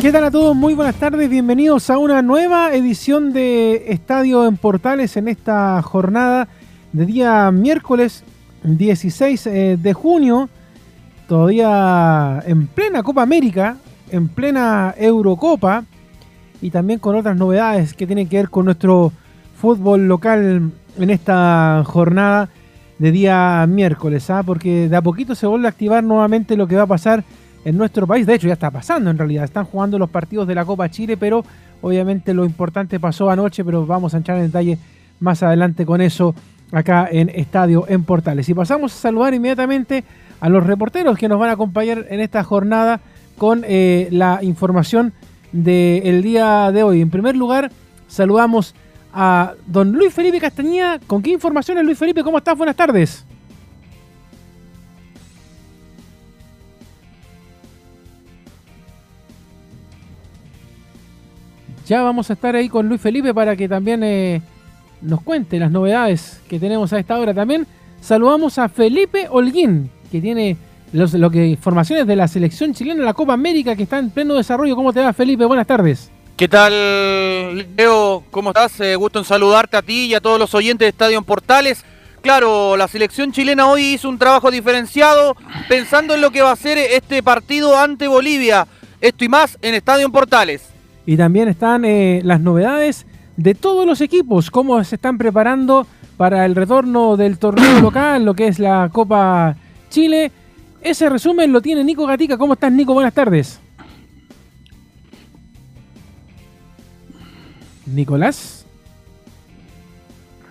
¿Qué tal a todos? Muy buenas tardes, bienvenidos a una nueva edición de Estadio en Portales en esta jornada de día miércoles 16 eh, de junio, todavía en plena Copa América, en plena Eurocopa y también con otras novedades que tienen que ver con nuestro fútbol local en esta jornada de día miércoles, ¿ah? porque de a poquito se vuelve a activar nuevamente lo que va a pasar en nuestro país. De hecho, ya está pasando en realidad. Están jugando los partidos de la Copa Chile, pero obviamente lo importante pasó anoche, pero vamos a entrar en detalle más adelante con eso acá en Estadio en Portales. Y pasamos a saludar inmediatamente a los reporteros que nos van a acompañar en esta jornada con eh, la información del día de hoy. En primer lugar, saludamos a don Luis Felipe Castañeda. ¿Con qué informaciones, Luis Felipe? ¿Cómo estás? Buenas tardes. Ya vamos a estar ahí con Luis Felipe para que también eh, nos cuente las novedades que tenemos a esta hora. También saludamos a Felipe Holguín, que tiene los, lo que informaciones de la selección chilena de la Copa América que está en pleno desarrollo. ¿Cómo te va, Felipe? Buenas tardes. ¿Qué tal, Leo? ¿Cómo estás? Eh, gusto en saludarte a ti y a todos los oyentes de Estadio Portales. Claro, la selección chilena hoy hizo un trabajo diferenciado pensando en lo que va a ser este partido ante Bolivia. Esto y más en Estadio Portales. Y también están eh, las novedades de todos los equipos, cómo se están preparando para el retorno del torneo local, lo que es la Copa Chile. Ese resumen lo tiene Nico Gatica. ¿Cómo estás, Nico? Buenas tardes. Nicolás.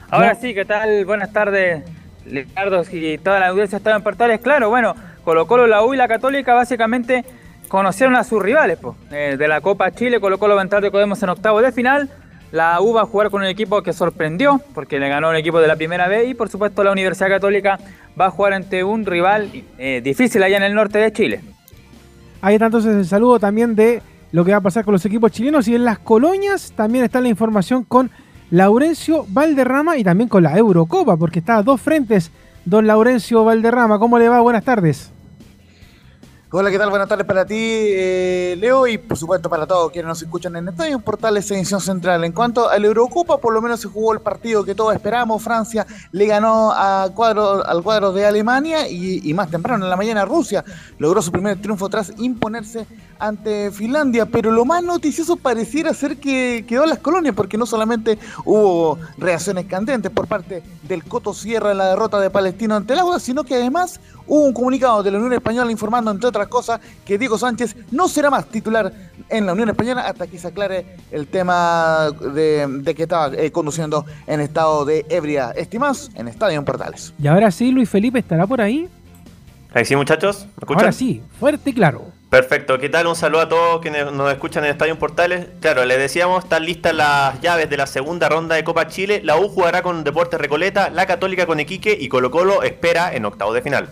Ahora sí, ¿qué tal? Buenas tardes, Ricardo y toda la audiencia estaba en Portales. Claro, bueno, Colo Colo, la U y la Católica básicamente conocieron a sus rivales eh, de la Copa Chile, colocó Colo Ventral de Codemos en octavo de final. La U va a jugar con un equipo que sorprendió, porque le ganó un equipo de la primera vez, y por supuesto la Universidad Católica va a jugar ante un rival eh, difícil allá en el norte de Chile. Ahí está entonces el saludo también de lo que va a pasar con los equipos chilenos y en las colonias también está la información con Laurencio Valderrama y también con la Eurocopa, porque está a dos frentes don Laurencio Valderrama. ¿Cómo le va? Buenas tardes. Hola, ¿qué tal? Buenas tardes para ti, eh, Leo, y por supuesto para todos quienes nos escuchan en Estadio Portales Edición Central. En cuanto al Eurocopa, por lo menos se jugó el partido que todos esperamos. Francia le ganó a cuadro, al cuadro de Alemania y, más temprano en la mañana Rusia logró su primer triunfo tras imponerse ante Finlandia. Pero lo más noticioso pareciera ser que quedó las colonias, porque no solamente hubo reacciones candentes por parte del Coto Sierra en la derrota de Palestino ante el Agua, sino que además hubo un comunicado de la Unión Española informando, entre otras cosas, que Diego Sánchez no será más titular en la Unión Española hasta que se aclare el tema de, que estaba eh, conduciendo en estado de ebria. Estimados en Estadio Portales. Y ahora sí, Luis Felipe estará por ahí. Ahí sí, muchachos. ¿Me escuchan? Ahora sí, fuerte y claro. Perfecto, ¿qué tal? Un saludo a todos quienes nos escuchan en Estadio Portales. Claro, les decíamos, están listas las llaves de la segunda ronda de Copa Chile. La U jugará con Deportes Recoleta, la Católica con Iquique y Colo Colo espera en octavo de final.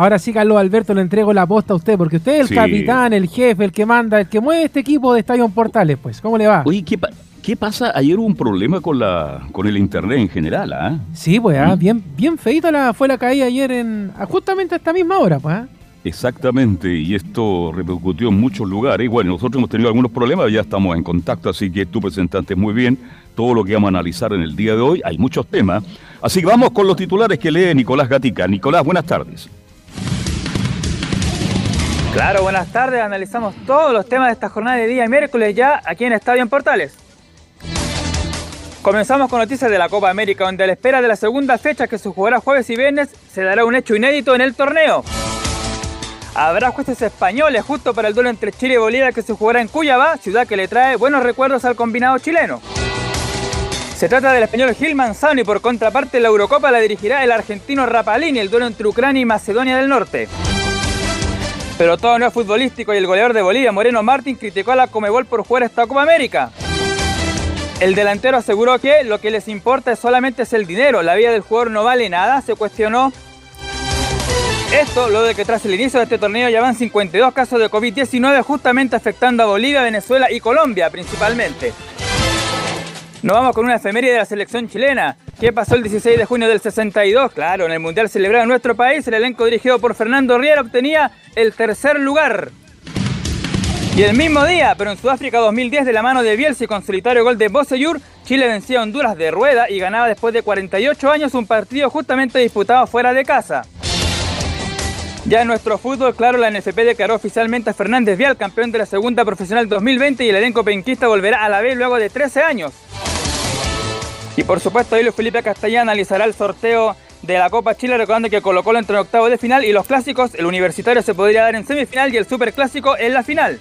Ahora sí, Carlos Alberto, le entrego la posta a usted, porque usted es el Sí. capitán, el jefe, el que manda, el que mueve este equipo de Estadio Portales, pues. ¿Cómo le va? Oye, ¿qué, pa- qué pasa? Ayer hubo un problema con la con el internet en general, ¿ah? Sí, pues, ah, ¿Mm? bien, bien feita la, fue la caída ayer en ah, justamente a esta misma hora, pues. ah. Exactamente, y esto repercutió en muchos lugares. Y bueno, nosotros hemos tenido algunos problemas, ya estamos en contacto, así que tú presentaste muy bien todo lo que vamos a analizar en el día de hoy. Hay muchos temas. Así que vamos con los titulares que lee Nicolás Gatica. Nicolás, buenas tardes. Claro, buenas tardes. Analizamos todos los temas de esta jornada de día miércoles ya aquí en Estadio en Portales. Comenzamos con noticias de la Copa América, donde a la espera de la segunda fecha que se jugará jueves y viernes, se dará un hecho inédito en el torneo. Habrá jueces españoles justo para el duelo entre Chile y Bolivia que se jugará en Cuyabá, ciudad que le trae buenos recuerdos al combinado chileno. Se trata del español Gil Manzano y por contraparte la Eurocopa la dirigirá el argentino Rapalini, el duelo entre Ucrania y Macedonia del Norte. Pero todo no es futbolístico y el goleador de Bolivia, Moreno Martín, criticó a la Comebol por jugar esta Copa América. El delantero aseguró que lo que les importa es solamente es el dinero, la vida del jugador no vale nada, se cuestionó. Esto luego de que tras el inicio de este torneo ya van 52 casos de COVID-19 justamente afectando a Bolivia, Venezuela y Colombia principalmente. Nos vamos con una efeméride de la selección chilena. ¿Qué pasó el 16 de junio del 62? Claro, en el Mundial celebrado en nuestro país, el elenco dirigido por Fernando Riera obtenía el tercer lugar. Y el mismo día, pero en Sudáfrica 2010, de la mano de Bielsa y con solitario gol de Boseyur, Chile vencía a Honduras de rueda y ganaba después de 48 años un partido justamente disputado fuera de casa. Ya en nuestro fútbol, claro, la NFP declaró oficialmente a Fernández Vial campeón de la segunda profesional 2020 y el elenco penquista volverá a la B luego de 13 años. Y por supuesto, ahí Luis Felipe Castellán analizará el sorteo de la Copa Chile, recordando que Colo Colo entró en octavo de final y los clásicos, el universitario se podría dar en semifinal y el superclásico en la final.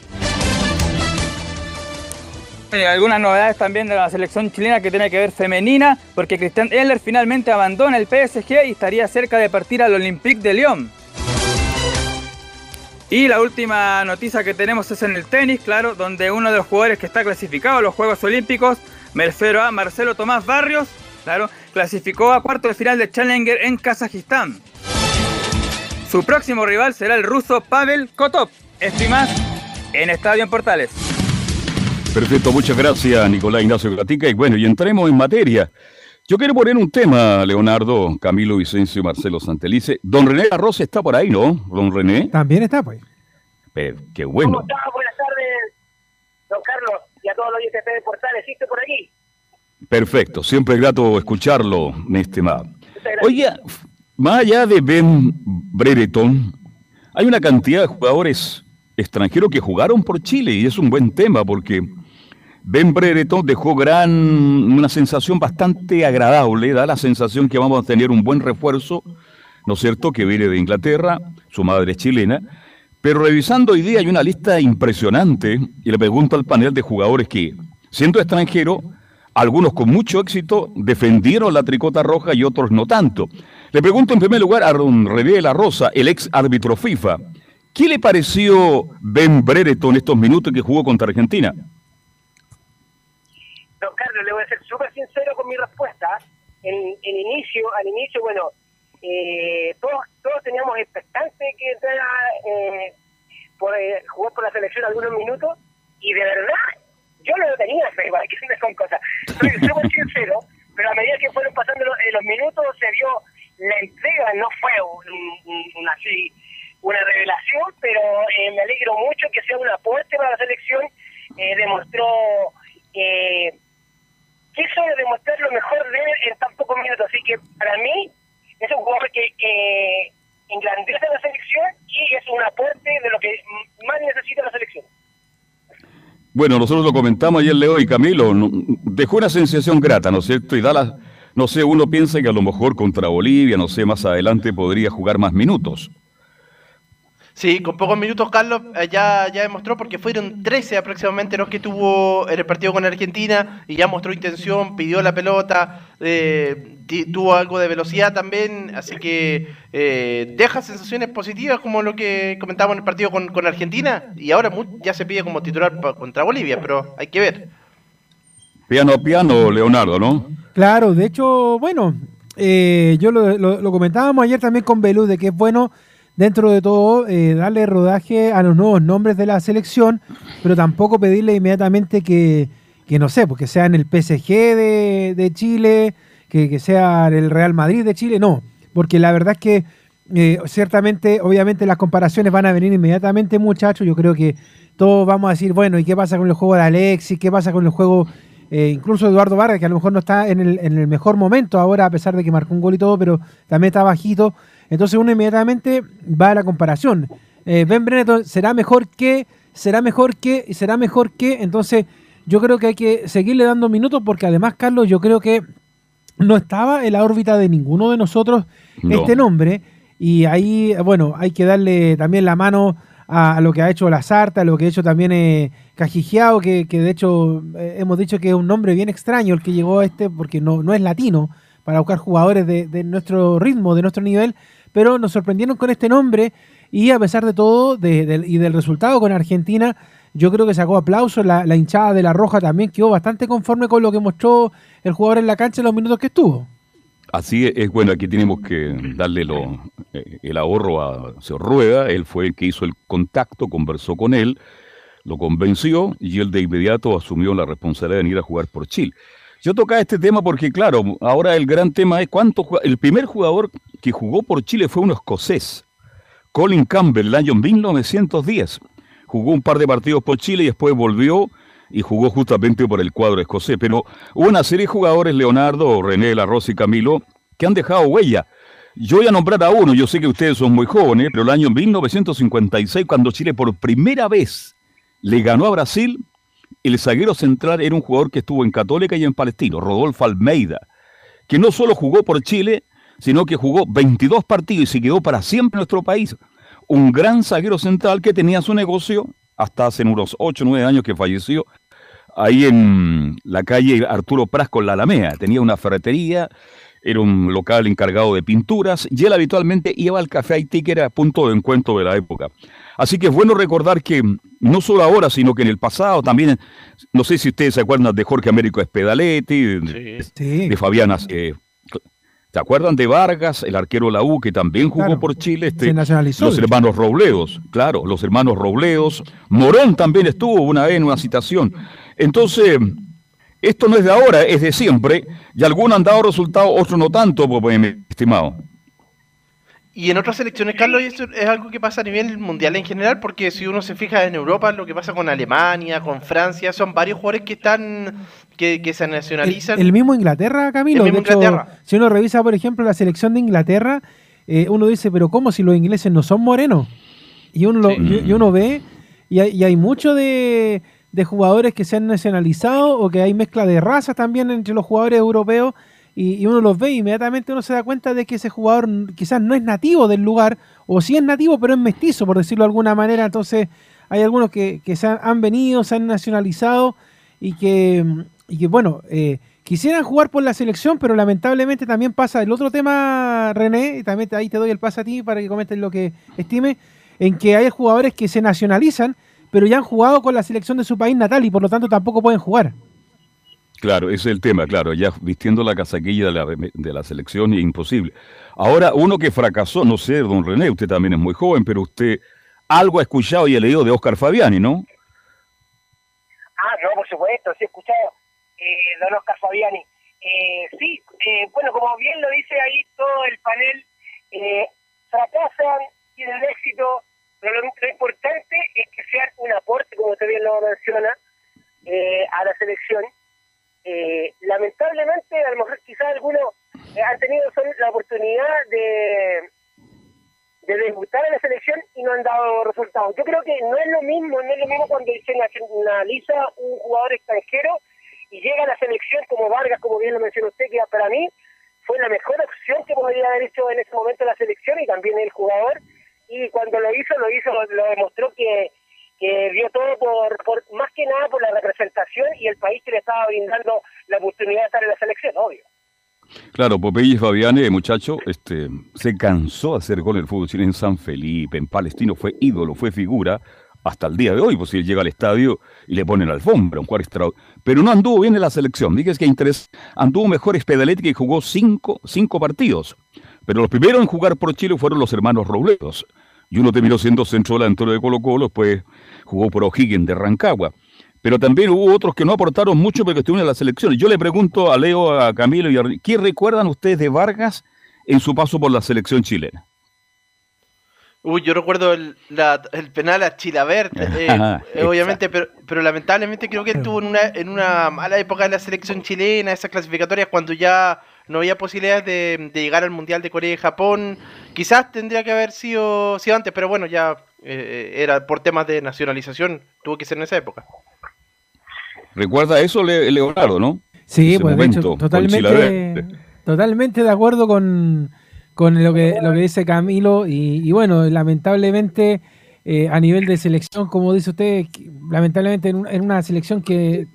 Eh, algunas novedades también de la selección chilena que tiene que ver femenina, porque Cristian Eller finalmente abandona el PSG y estaría cerca de partir al Olympique de Lyon. Y la última noticia que tenemos es en el tenis, claro, donde uno de los jugadores que está clasificado a los Juegos Olímpicos, me refiero a Marcelo Tomás Barrios, claro, clasificó a cuarto de final de Challenger en Kazajistán. Su próximo rival será el ruso Pavel Kotov. Esto y más en Estadio en Portales. Perfecto, muchas gracias, Nicolás Ignacio Gatica. Y bueno, y entremos en materia. Yo quiero poner un tema, Leonardo, Camilo Vicencio, Marcelo Santelice. Don René Arroz está por ahí, ¿no? Don René. También está, pues. Pero, qué bueno. ¿Cómo está? Buenas tardes, don Carlos, y a todos los de Portales. ¿Sí estoy por aquí? Perfecto, siempre es grato escucharlo, mi estimado. Oiga, más allá de Ben Brereton, hay una cantidad de jugadores extranjeros que jugaron por Chile y es un buen tema porque Ben Brereton dejó gran, una sensación bastante agradable, da la sensación que vamos a tener un buen refuerzo, ¿no es cierto?, que viene de Inglaterra, su madre es chilena, pero revisando hoy día hay una lista impresionante y le pregunto al panel de jugadores que, siendo extranjeros, algunos con mucho éxito defendieron la tricota roja y otros no tanto. Le pregunto en primer lugar a don René de la Rosa, el ex árbitro FIFA, ¿qué le pareció Ben Brereton estos minutos que jugó contra Argentina? Don Carlos, le voy a ser súper sincero con mi respuesta. En, en inicio, al inicio, bueno, eh, todos, todos teníamos expectante que entrara eh, por eh, jugar por la selección algunos minutos y de verdad yo no lo tenía fe, ¿vale? que son cosas. Soy súper sincero, pero a medida que fueron pasando los, eh, los minutos se vio la entrega, no fue un- un así una revelación, pero eh, me alegro mucho que sea un aporte para la selección. Eh, demostró eh, quiso demostrar lo mejor de él en tan pocos minutos. Así que para mí es un jugador que eh, engrandece la selección y es un aporte de lo que más necesita la selección. Bueno, nosotros lo comentamos ayer, Leo y Camilo, dejó una sensación grata, ¿no es cierto? Y da la, no sé, uno piensa que a lo mejor contra Bolivia, no sé, más adelante podría jugar más minutos. Sí, con pocos minutos Carlos eh, ya, ya demostró porque fueron 13 aproximadamente los que tuvo en el partido con Argentina y ya mostró intención, pidió la pelota, eh, tuvo algo de velocidad también, así que eh, deja sensaciones positivas como lo que comentábamos en el partido con, con Argentina y ahora ya se pide como titular contra Bolivia, pero hay que ver. Piano piano, Leonardo, ¿no? Claro, de hecho, bueno, eh, yo lo, lo- lo comentábamos ayer también con Belú, de que es bueno dentro de todo, eh, darle rodaje a los nuevos nombres de la selección, pero tampoco pedirle inmediatamente que, que no sé, porque sea en el PSG de, de Chile, que, que, sea el Real Madrid de Chile, no, porque la verdad es que eh, ciertamente, obviamente las comparaciones van a venir inmediatamente, muchachos, yo creo que todos vamos a decir, bueno, ¿y qué pasa con el juego de Alexis? ¿Qué pasa con el juego eh, incluso Eduardo Vargas, que a lo mejor no está en el, en el, mejor momento ahora, a pesar de que marcó un gol y todo, pero también está bajito. Entonces uno inmediatamente va a la comparación. Eh, ben Breneton será mejor que, será mejor que, y será mejor que. Entonces yo creo que hay que seguirle dando minutos porque además, Carlos, yo creo que no estaba en la órbita de ninguno de nosotros no. este nombre. Y ahí, bueno, hay que darle también la mano a, a lo que ha hecho la Sarta, a lo que ha hecho también eh, Cajigiao, que, que, de hecho eh, hemos dicho que es un nombre bien extraño el que llegó a este, porque no, no es latino, para buscar jugadores de, de, nuestro ritmo, de nuestro nivel, pero nos sorprendieron con este nombre y a pesar de todo y del resultado con Argentina, yo creo que sacó aplausos, la, hinchada de la Roja también quedó bastante conforme con lo que mostró el jugador en la cancha en los minutos que estuvo. Así es, bueno, aquí tenemos que darle eh, el ahorro a Seo Rueda, él fue el que hizo el contacto, conversó con él, lo convenció y él de inmediato asumió la responsabilidad de venir a jugar por Chile. Yo tocaba este tema porque, claro, ahora el gran tema es cuánto. El primer jugador que jugó por Chile fue un escocés, Colin Campbell, el año 1910. Jugó un par de partidos por Chile y después volvió y jugó justamente por el cuadro escocés. Pero hubo una serie de jugadores, Leonardo, René, Larroz y Camilo, que han dejado huella. Yo voy a nombrar a uno, yo sé que ustedes son muy jóvenes, pero el año 1956, cuando Chile por primera vez le ganó a Brasil, el zaguero central era un jugador que estuvo en Católica y en Palestino, Rodolfo Almeida, que no solo jugó por Chile, sino que jugó 22 partidos y se quedó para siempre en nuestro país. Un gran zaguero central que tenía su negocio hasta hace unos 8 o 9 años que falleció, ahí en la calle Arturo Pras con la Alamea. Tenía una ferretería, era un local encargado de pinturas y él habitualmente iba al café Haití, que era punto de encuentro de la época. Así que es bueno recordar que no solo ahora, sino que en el pasado también, no sé si ustedes se acuerdan de Jorge Américo Espedaletti, de, sí. de Fabiana eh, ¿Se acuerdan de Vargas, el arquero la U, que también jugó claro, por Chile? Este, se nacionalizó. Los hermanos Robledos, claro, los hermanos Robledos. Morón también estuvo una vez en una citación. Entonces, esto no es de ahora, es de siempre. Y algunos han dado resultados, otros no tanto, pues, mi estimado. Y en otras selecciones, Carlos, y esto es algo que pasa a nivel mundial en general, porque si uno se fija en Europa, lo que pasa con Alemania, con Francia, son varios jugadores que están que, que se nacionalizan. El, el, mismo Inglaterra, Camilo. El mismo de hecho, Inglaterra. Si uno revisa, por ejemplo, la selección de Inglaterra, eh, uno dice, pero ¿cómo si los ingleses no son morenos? Y uno, lo, y, y, uno ve, y hay, y hay mucho de, de jugadores que se han nacionalizado o que hay mezcla de razas también entre los jugadores europeos y, uno los ve y inmediatamente uno se da cuenta de que ese jugador quizás no es nativo del lugar, o sí es nativo, pero es mestizo, por decirlo de alguna manera. Entonces, hay algunos que, se han, han, venido, se han nacionalizado y que, y que bueno, eh, quisieran jugar por la selección, pero lamentablemente también pasa el otro tema, René, y también ahí te doy el paso a ti para que comentes lo que estime, en que hay jugadores que se nacionalizan, pero ya han jugado con la selección de su país natal y por lo tanto tampoco pueden jugar. Claro, ese es el tema, claro, ya vistiendo la casaquilla de la, de la selección imposible. Ahora, uno que fracasó, no sé, don René, usted también es muy joven, pero usted algo ha escuchado y ha leído de Oscar Fabiani, ¿no? Ah, no, por supuesto, sí he escuchado eh, don Oscar Fabiani. Eh, sí, eh, bueno, como bien lo dice ahí todo el panel, eh, fracasan, tienen éxito, pero lo, lo, importante es que sean un aporte, como usted bien lo menciona, eh, a la selección eh, lamentablemente, a lo mejor quizás algunos eh, han tenido son la oportunidad de, de debutar en la selección y no han dado resultados. Yo creo que no es lo mismo, no es lo mismo cuando se nacionaliza un jugador extranjero y llega a la selección como Vargas, como bien lo mencionó usted, que para mí fue la mejor opción que podría haber hecho en ese momento la selección y también el jugador. Y cuando lo hizo, lo hizo, lo demostró que que dio todo por, por, más que nada por la representación y el país que le estaba brindando la oportunidad de estar en la selección, obvio. Claro, Popeye Fabiane, muchacho, este, se cansó de hacer gol en el fútbol chileno en San Felipe, en Palestino, fue ídolo, fue figura hasta el día de hoy, pues si él llega al estadio y le ponen la alfombra, un cuadro extraordinario. Pero no anduvo bien en la selección, dígase que interés, anduvo mejor Espedaletti que jugó cinco, cinco partidos. Pero los primeros en jugar por Chile fueron los hermanos Robledos y uno terminó siendo centro delantero de Colo Colo, después jugó por O'Higgins de Rancagua. Pero también hubo otros que no aportaron mucho porque estuvieron en las selecciones. Yo le pregunto a Leo, a Camilo y a ¿qué recuerdan ustedes de Vargas en su paso por la selección chilena? Uy, yo recuerdo el, la- el penal a Chilabert, eh, eh, obviamente, pero, pero lamentablemente creo que estuvo en una, en una mala época de la selección chilena, esas clasificatorias cuando ya no había posibilidades de, de llegar al Mundial de Corea y Japón. Quizás tendría que haber sido, sido antes, pero bueno, ya eh, era por temas de nacionalización, tuvo que ser en esa época. ¿Recuerda eso, Le- Leonardo, no? Sí, Ese pues de hecho, totalmente, totalmente de acuerdo con, con lo, que, lo que dice Camilo. Y, y bueno, lamentablemente, eh, a nivel de selección, como dice usted, lamentablemente en, un- en una selección que,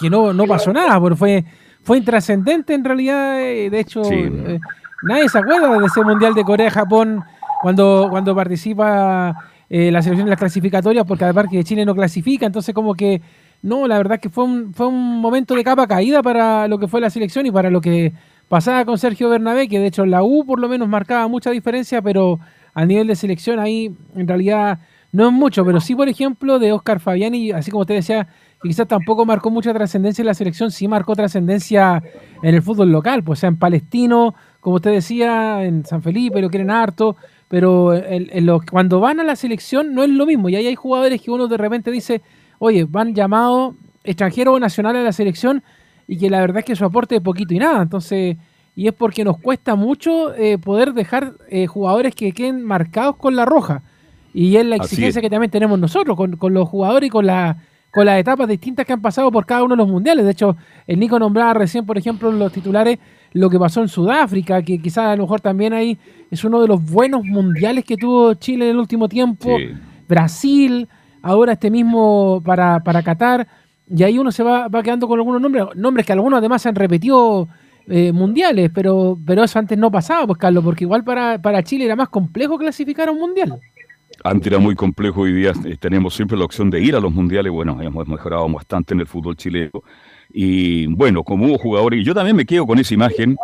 que no, no pasó nada, porque fue, fue intrascendente en realidad. eh, de hecho, Sí. eh, nadie se acuerda de ese Mundial de Corea-Japón cuando, cuando participa eh, la selección en las clasificatorias, porque además que Chile no clasifica, entonces como que no, la verdad que fue un, fue un momento de capa caída para lo que fue la selección y para lo que pasaba con Sergio Bernabé, que de hecho la U por lo menos marcaba mucha diferencia, pero a nivel de selección ahí en realidad no es mucho, pero sí por ejemplo de Oscar Fabiani, así como usted decía, que quizás tampoco marcó mucha trascendencia en la selección, sí marcó trascendencia en el fútbol local, pues o sea, en Palestino, como usted decía, en San Felipe lo quieren harto, pero en- cuando van a la selección no es lo mismo, y ahí hay jugadores que uno de repente dice, oye, van llamados extranjeros o nacionales a la selección y que la verdad es que su aporte es poquito y nada. Entonces, y es porque nos cuesta mucho eh, poder dejar eh, jugadores que queden marcados con la roja. Y es la exigencia es. que también tenemos nosotros con, con los jugadores y con, la, con las etapas distintas que han pasado por cada uno de los mundiales. De hecho, el Nico nombraba recién, por ejemplo, los titulares lo que pasó en Sudáfrica, que quizás a lo mejor también ahí es uno de los buenos mundiales que tuvo Chile en el último tiempo. Sí. Brasil, ahora este mismo para, para Qatar, y ahí uno se va, va quedando con algunos nombres, nombres que algunos además han repetido eh, mundiales, pero, pero eso antes no pasaba, pues Carlos, porque igual para, para Chile era más complejo clasificar a un mundial. Antes era muy complejo, hoy día eh, tenemos siempre la opción de ir a los mundiales. Bueno, hemos mejorado bastante en el fútbol chileno. Y bueno, como hubo jugadores, y yo también me quedo con esa imagen.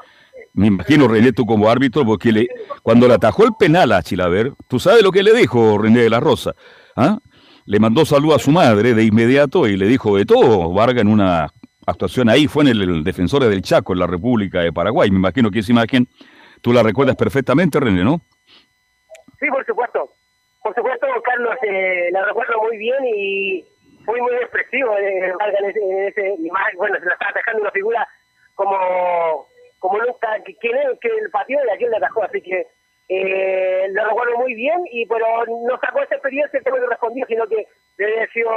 Me imagino René tú como árbitro, porque cuando le atajó el penal a Chilaver, tú sabes lo que le dijo René de la Rosa. ¿Ah? Le mandó salud a su madre de inmediato y le dijo de todo. Varga en una actuación ahí, fue en el, el Defensores del Chaco, en la República de Paraguay. Me imagino que esa imagen tú la recuerdas perfectamente, René, ¿no? Sí, por supuesto. Por supuesto, Carlos, eh, la recuerdo muy bien y fui muy expresivo eh, en ese, en ese y más, bueno, se la estaba atajando una figura como como nunca, que- es que el pateó y a quién le atajó, así que eh, lo recuerdo muy bien, y pero no sacó esa experiencia que me correspondió, sino que debe haber sido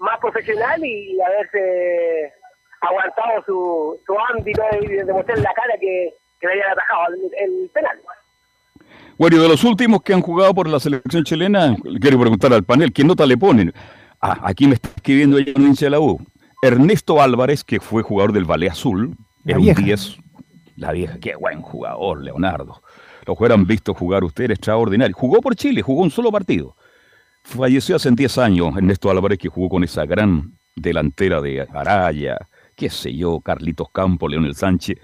más profesional y haberse aguantado su, su ámbito y demostrar la cara que, que le habían atajado el penal. Bueno, y de los últimos que han jugado por la selección chilena, le quiero preguntar al panel, ¿qué nota le ponen? Ah, aquí me está escribiendo ella un hincha de la U. Ernesto Álvarez, que fue jugador del Valle Azul, era un vieja. 10. La vieja, qué buen jugador, Leonardo. Lo hubieran visto jugar usted, era extraordinario. Jugó por Chile, jugó un solo partido. Falleció hace 10 años Ernesto Álvarez, que jugó con esa gran delantera de Araya, qué sé yo, Carlitos Campos, Leonel Sánchez,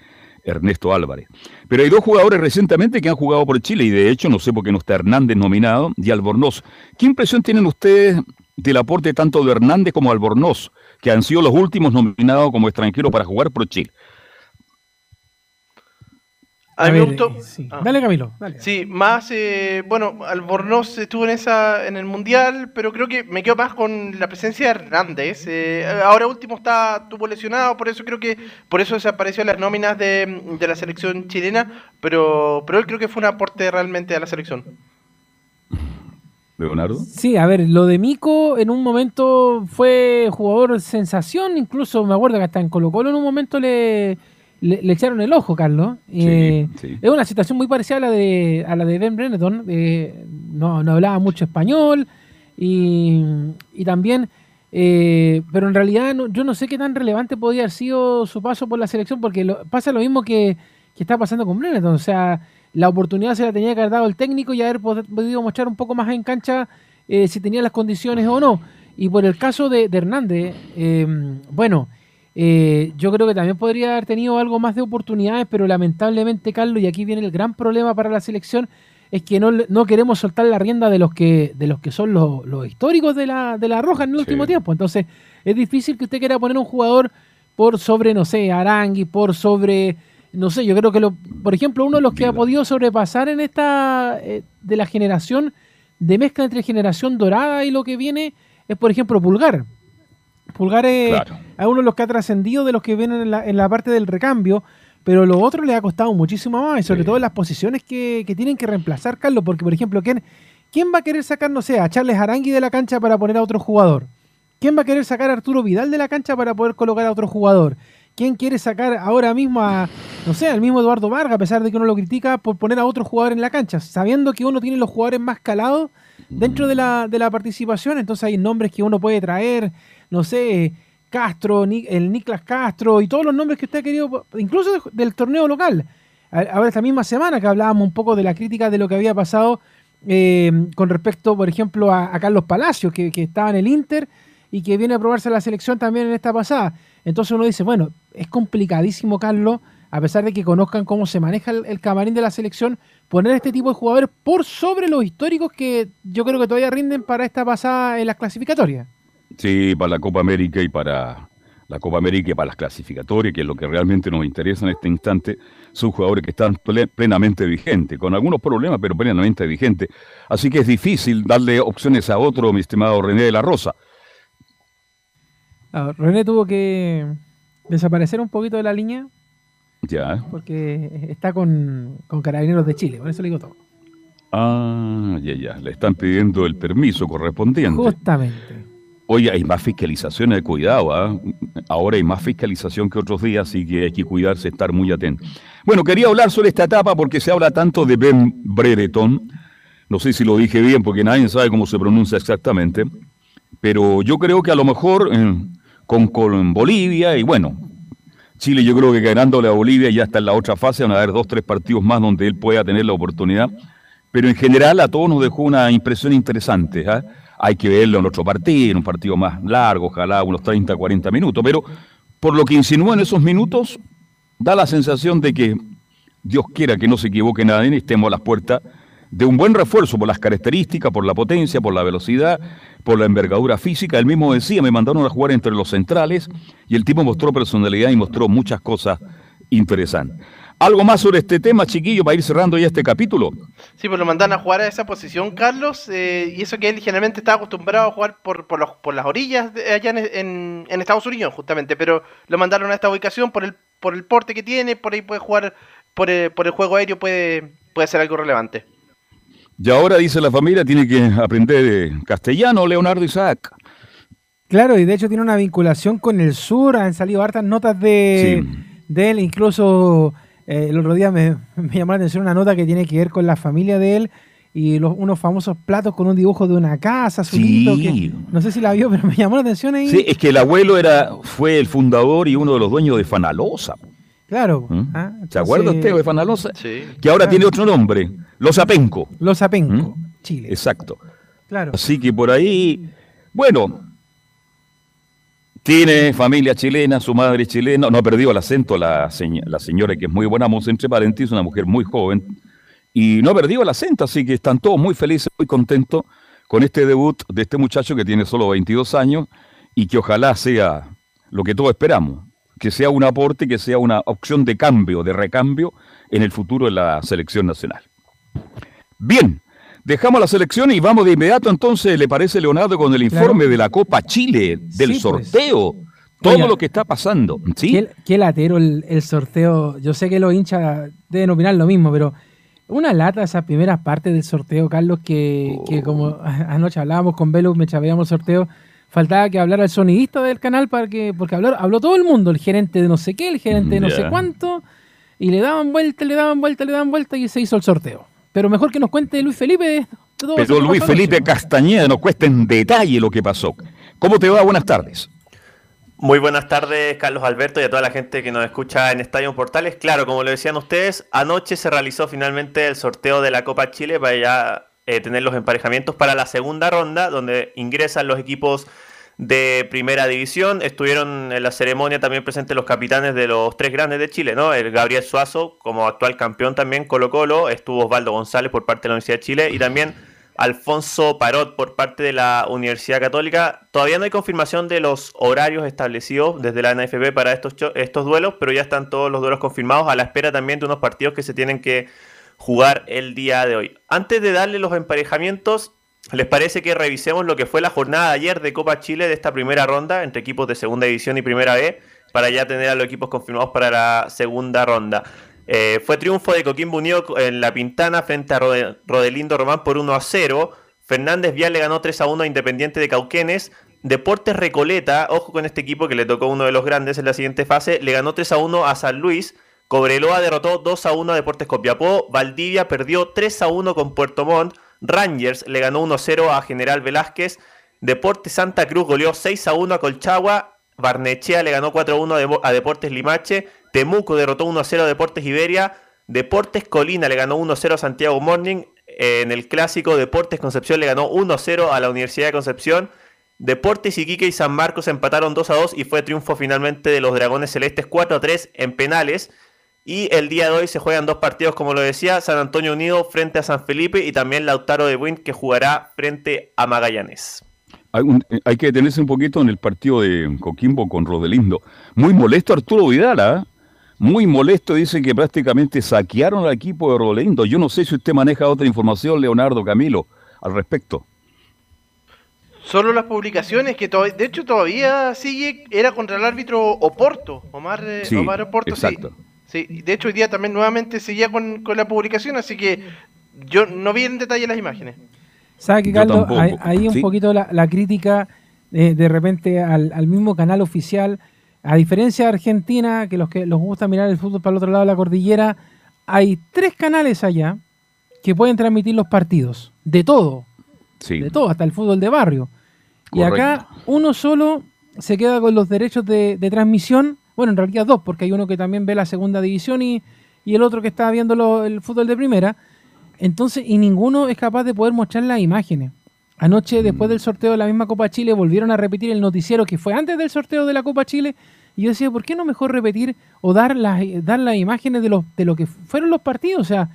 Ernesto Álvarez. Pero hay dos jugadores recientemente que han jugado por Chile y de hecho no sé por qué no está Hernández nominado y Albornoz. ¿Qué impresión tienen ustedes del aporte tanto de Hernández como Albornoz, que han sido los últimos nominados como extranjeros para jugar por Chile? A mí me gustó. sí. Ah. Dale, Camilo. Dale. Sí, más, eh, bueno, Albornoz estuvo en esa en el Mundial, pero creo que me quedo más con la presencia de Hernández. Eh, ahora último está tuvo lesionado, por eso creo que por eso desapareció en las nóminas de, de la selección chilena, pero pero él creo que fue un aporte realmente a la selección. Leonardo. Sí, a ver, lo de Mico en un momento fue jugador sensación, incluso me acuerdo que hasta en Colo Colo en un momento le, le, le echaron el ojo, Carlos. Eh, sí. Es una situación muy parecida a la de, a la de Ben Brenneton, eh, no, no hablaba mucho español y, y también, eh, pero en realidad no- yo no sé qué tan relevante podía haber sido su paso por la selección, porque lo- pasa lo mismo que, que está pasando con Brenneton, o sea, la oportunidad se la tenía que haber dado el técnico y haber pod- podido mostrar un poco más en cancha eh, si tenía las condiciones o no. Y por el caso de, de Hernández, eh, bueno, eh, yo creo que también podría haber tenido algo más de oportunidades, pero lamentablemente, Carlos, y aquí viene el gran problema para la selección, es que no, no queremos soltar la rienda de los que, de los que son los, los históricos de la, de la Roja en el Sí. último tiempo. Entonces, es difícil que usted quiera poner un jugador por sobre, no sé, Arangui, por sobre, no sé, yo creo que, lo, por ejemplo, uno de los que ha podido sobrepasar en esta, eh, de la generación, de mezcla entre generación dorada y lo que viene, es, por ejemplo, Pulgar. Pulgar es Claro. a uno de los que ha trascendido de los que vienen en la, en la parte del recambio, pero lo otro le ha costado muchísimo más, y sobre Sí. todo en las posiciones que, que tienen que reemplazar, Carlos, porque, por ejemplo, ¿quién, ¿quién va a querer sacar, no sé, a Charles Arangui de la cancha para poner a otro jugador? ¿Quién va a querer sacar a Arturo Vidal de la cancha para poder colocar a otro jugador? ¿Quién quiere sacar ahora mismo a, no sé, al mismo Eduardo Vargas, a pesar de que uno lo critica por poner a otro jugador en la cancha, sabiendo que uno tiene los jugadores más calados dentro de la, de la participación? Entonces hay nombres que uno puede traer, no sé, Castro, el Niklas Castro y todos los nombres que usted ha querido, incluso de- del torneo local. Ahora esta misma semana que hablábamos un poco de la crítica de lo que había pasado eh, con respecto, por ejemplo, a, Carlos Palacios, que, estaba en el Inter y que viene a probarse la selección también en esta pasada. Entonces uno dice, bueno, es complicadísimo, Carlos, a pesar de que conozcan cómo se maneja el, el camarín de la selección, poner este tipo de jugadores por sobre los históricos que yo creo que todavía rinden para esta pasada en las clasificatorias. Sí, para la Copa América y para la Copa América y para las clasificatorias, que es lo que realmente nos interesa en este instante, son jugadores que están ple- plenamente vigentes, con algunos problemas, pero plenamente vigentes. Así que es difícil darle opciones a otro, mi estimado René de la Rosa. Ah, René tuvo que desaparecer un poquito de la línea Ya. porque está con, con Carabineros de Chile, por eso le digo todo. Ah, ya, ya. Le están pidiendo el permiso correspondiente. Justamente. Oye, hay más fiscalizaciones cuidado, ¿ah? Ahora hay más fiscalización que otros días, así que hay que cuidarse, estar muy atento. Bueno, quería hablar sobre esta etapa porque se habla tanto de Ben Brereton. No sé si lo dije bien porque nadie sabe cómo se pronuncia exactamente. Pero yo creo que a lo mejor eh, con, con Bolivia y bueno, Chile yo creo que ganándole a Bolivia ya está en la otra fase, van a haber dos, tres partidos más donde él pueda tener la oportunidad. Pero en general a todos nos dejó una impresión interesante. ¿ah? Hay que verlo en otro partido, en un partido más largo, ojalá unos 30, 40 minutos. Pero por lo que insinúa en esos minutos, da la sensación de que Dios quiera que no se equivoque nadie y estemos a las puertas de un buen refuerzo por las características, por la potencia, por la velocidad, por la envergadura física. Él mismo decía, me mandaron a jugar entre los centrales y el tipo mostró personalidad y mostró muchas cosas interesantes. ¿Algo más sobre este tema, chiquillo, para ir cerrando ya este capítulo? Sí, pues lo mandan a jugar a esa posición, Carlos, eh, y eso que él generalmente está acostumbrado a jugar por, por, los, por las orillas de allá en, en- en Estados Unidos, justamente, pero lo mandaron a esta ubicación por el, por el porte que tiene, por ahí puede jugar, por el, por el juego aéreo puede, puede ser algo relevante. Y ahora, dice la familia, tiene que aprender eh, castellano, Leonardo Isaac. Claro, y de hecho tiene una vinculación con el sur, han salido hartas notas de, Sí. de él, incluso eh, el otro día me, me llamó la atención una nota que tiene que ver con la familia de él y los, unos famosos platos con un dibujo de una casa, Sí. que no sé si la vio, pero me llamó la atención ahí. Sí, es que el abuelo era, fue el fundador y uno de los dueños de Fanalosa. Claro. ¿Mm? ah, ¿Se acuerda entonces, usted de Fanalosa? Sí. Que ahora Claro. tiene otro nombre, Los Apenco. Los Apenco, ¿Mm? Chile. Exacto. Claro. Así que por ahí, bueno, tiene familia chilena, su madre chilena, no ha perdido el acento la, la señora que es muy buena entre paréntesis, una mujer muy joven, y no ha perdido el acento, así que están todos muy felices, muy contentos con este debut de este muchacho que tiene solo 22 años y que ojalá sea lo que todos esperamos, que sea un aporte, que sea una opción de cambio, de recambio en el futuro de la selección nacional. Bien, dejamos la selección y vamos de inmediato entonces, ¿le parece Leonardo con el Claro. informe de la Copa Chile, del Sí, pues. sorteo? Todo Oiga. lo que está pasando, ¿sí? Qué, qué latero el, el sorteo. Yo sé que los hinchas deben opinar lo mismo, pero una lata esas primeras partes del sorteo, Carlos, que, Oh. que como a- anoche hablábamos con Velo, me chaveamos el sorteo, faltaba que hablara el sonidista del canal para que, porque habló, habló todo el mundo, el gerente de no sé qué, el gerente de no sé cuánto, y le daban vuelta, le daban vuelta, le daban vuelta y se hizo el sorteo. Pero mejor que nos cuente Luis Felipe todo Pero Luis pasó Felipe. Castañeda nos cuesta en detalle lo que pasó. ¿Cómo te va? Buenas tardes. Muy buenas tardes, Carlos Alberto, y a toda la gente que nos escucha en Estadio Portales. Claro, como lo decían ustedes, anoche se realizó finalmente el sorteo de la Copa Chile para ya eh, tener los emparejamientos para la segunda ronda, donde ingresan los equipos de Primera División. Estuvieron en la ceremonia también presentes los capitanes de los tres grandes de Chile, ¿no? El Gabriel Suazo como actual campeón también Colo Colo, estuvo Osvaldo González por parte de la Universidad de Chile y también Alfonso Parot por parte de la Universidad Católica. Todavía no hay confirmación de los horarios establecidos desde la NFB para estos, estos duelos, pero ya están todos los duelos confirmados a la espera también de unos partidos que se tienen que jugar el día de hoy. Antes de darle los emparejamientos, ¿les parece que revisemos lo que fue la jornada de ayer de Copa Chile de esta primera ronda entre equipos de segunda división y primera B para ya tener a los equipos confirmados para la segunda ronda? Eh, fue triunfo de Coquimbo Unido en la Pintana frente a Rodelindo Román por 1 a 0. Fernández Vial le ganó 3 a 1 a Independiente de Cauquenes. Deportes Recoleta, ojo con este equipo que le tocó uno de los grandes en la siguiente fase, le ganó 3 a 1 a San Luis. Cobreloa derrotó 2 a 1 a Deportes Copiapó. Valdivia perdió 3 a 1 con Puerto Montt. Rangers le ganó 1 a 0 a General Velázquez. Deportes Santa Cruz goleó 6 a 1 a Colchagua. Barnechea le ganó 4 a 1 a Deportes Limache. Temuco derrotó 1-0 a Deportes Iberia. Deportes Colina le ganó 1-0 a Santiago Morning. En el clásico Deportes Concepción le ganó 1-0 a la Universidad de Concepción. Deportes Iquique y San Marcos empataron 2-2 y fue triunfo finalmente de los Dragones Celestes 4-3 en penales. Y el día de hoy se juegan dos partidos, como lo decía, San Antonio Unido frente a San Felipe y también Lautaro de Buin que jugará frente a Magallanes. Hay, hay, que detenerse un poquito en el partido de Coquimbo con Rodelindo. Muy molesto Arturo Vidal, ¿ah? muy molesto, dice que prácticamente saquearon al equipo de Rolendo. Yo no sé si usted maneja otra información, Leonardo Camilo, al respecto. Solo las publicaciones que todavía, de hecho todavía sigue, era contra el árbitro Oporto, Omar, eh, Omar Oporto, exacto. Sí, De hecho hoy día también nuevamente seguía con, la publicación, así que yo no vi en detalle las imágenes. ¿Sabe que, Carlos? Ahí un poquito la, crítica eh, de repente al, al mismo canal oficial a diferencia de Argentina, que los que les gusta mirar el fútbol para el otro lado de la cordillera, hay tres canales allá que pueden transmitir los partidos. De todo. De todo, hasta el fútbol de barrio. Y acá uno solo se queda con los derechos de, transmisión. Bueno, en realidad dos, porque hay uno que también ve la segunda división y, el otro que está viendo el fútbol de primera. Entonces, y ninguno es capaz de poder mostrar las imágenes. Anoche, después del sorteo de la misma Copa Chile, volvieron a repetir el noticiero que fue antes del sorteo de la Copa Chile. Y yo decía, ¿por qué no mejor repetir o dar las, dar las imágenes de, los, de lo que fueron los partidos? O sea,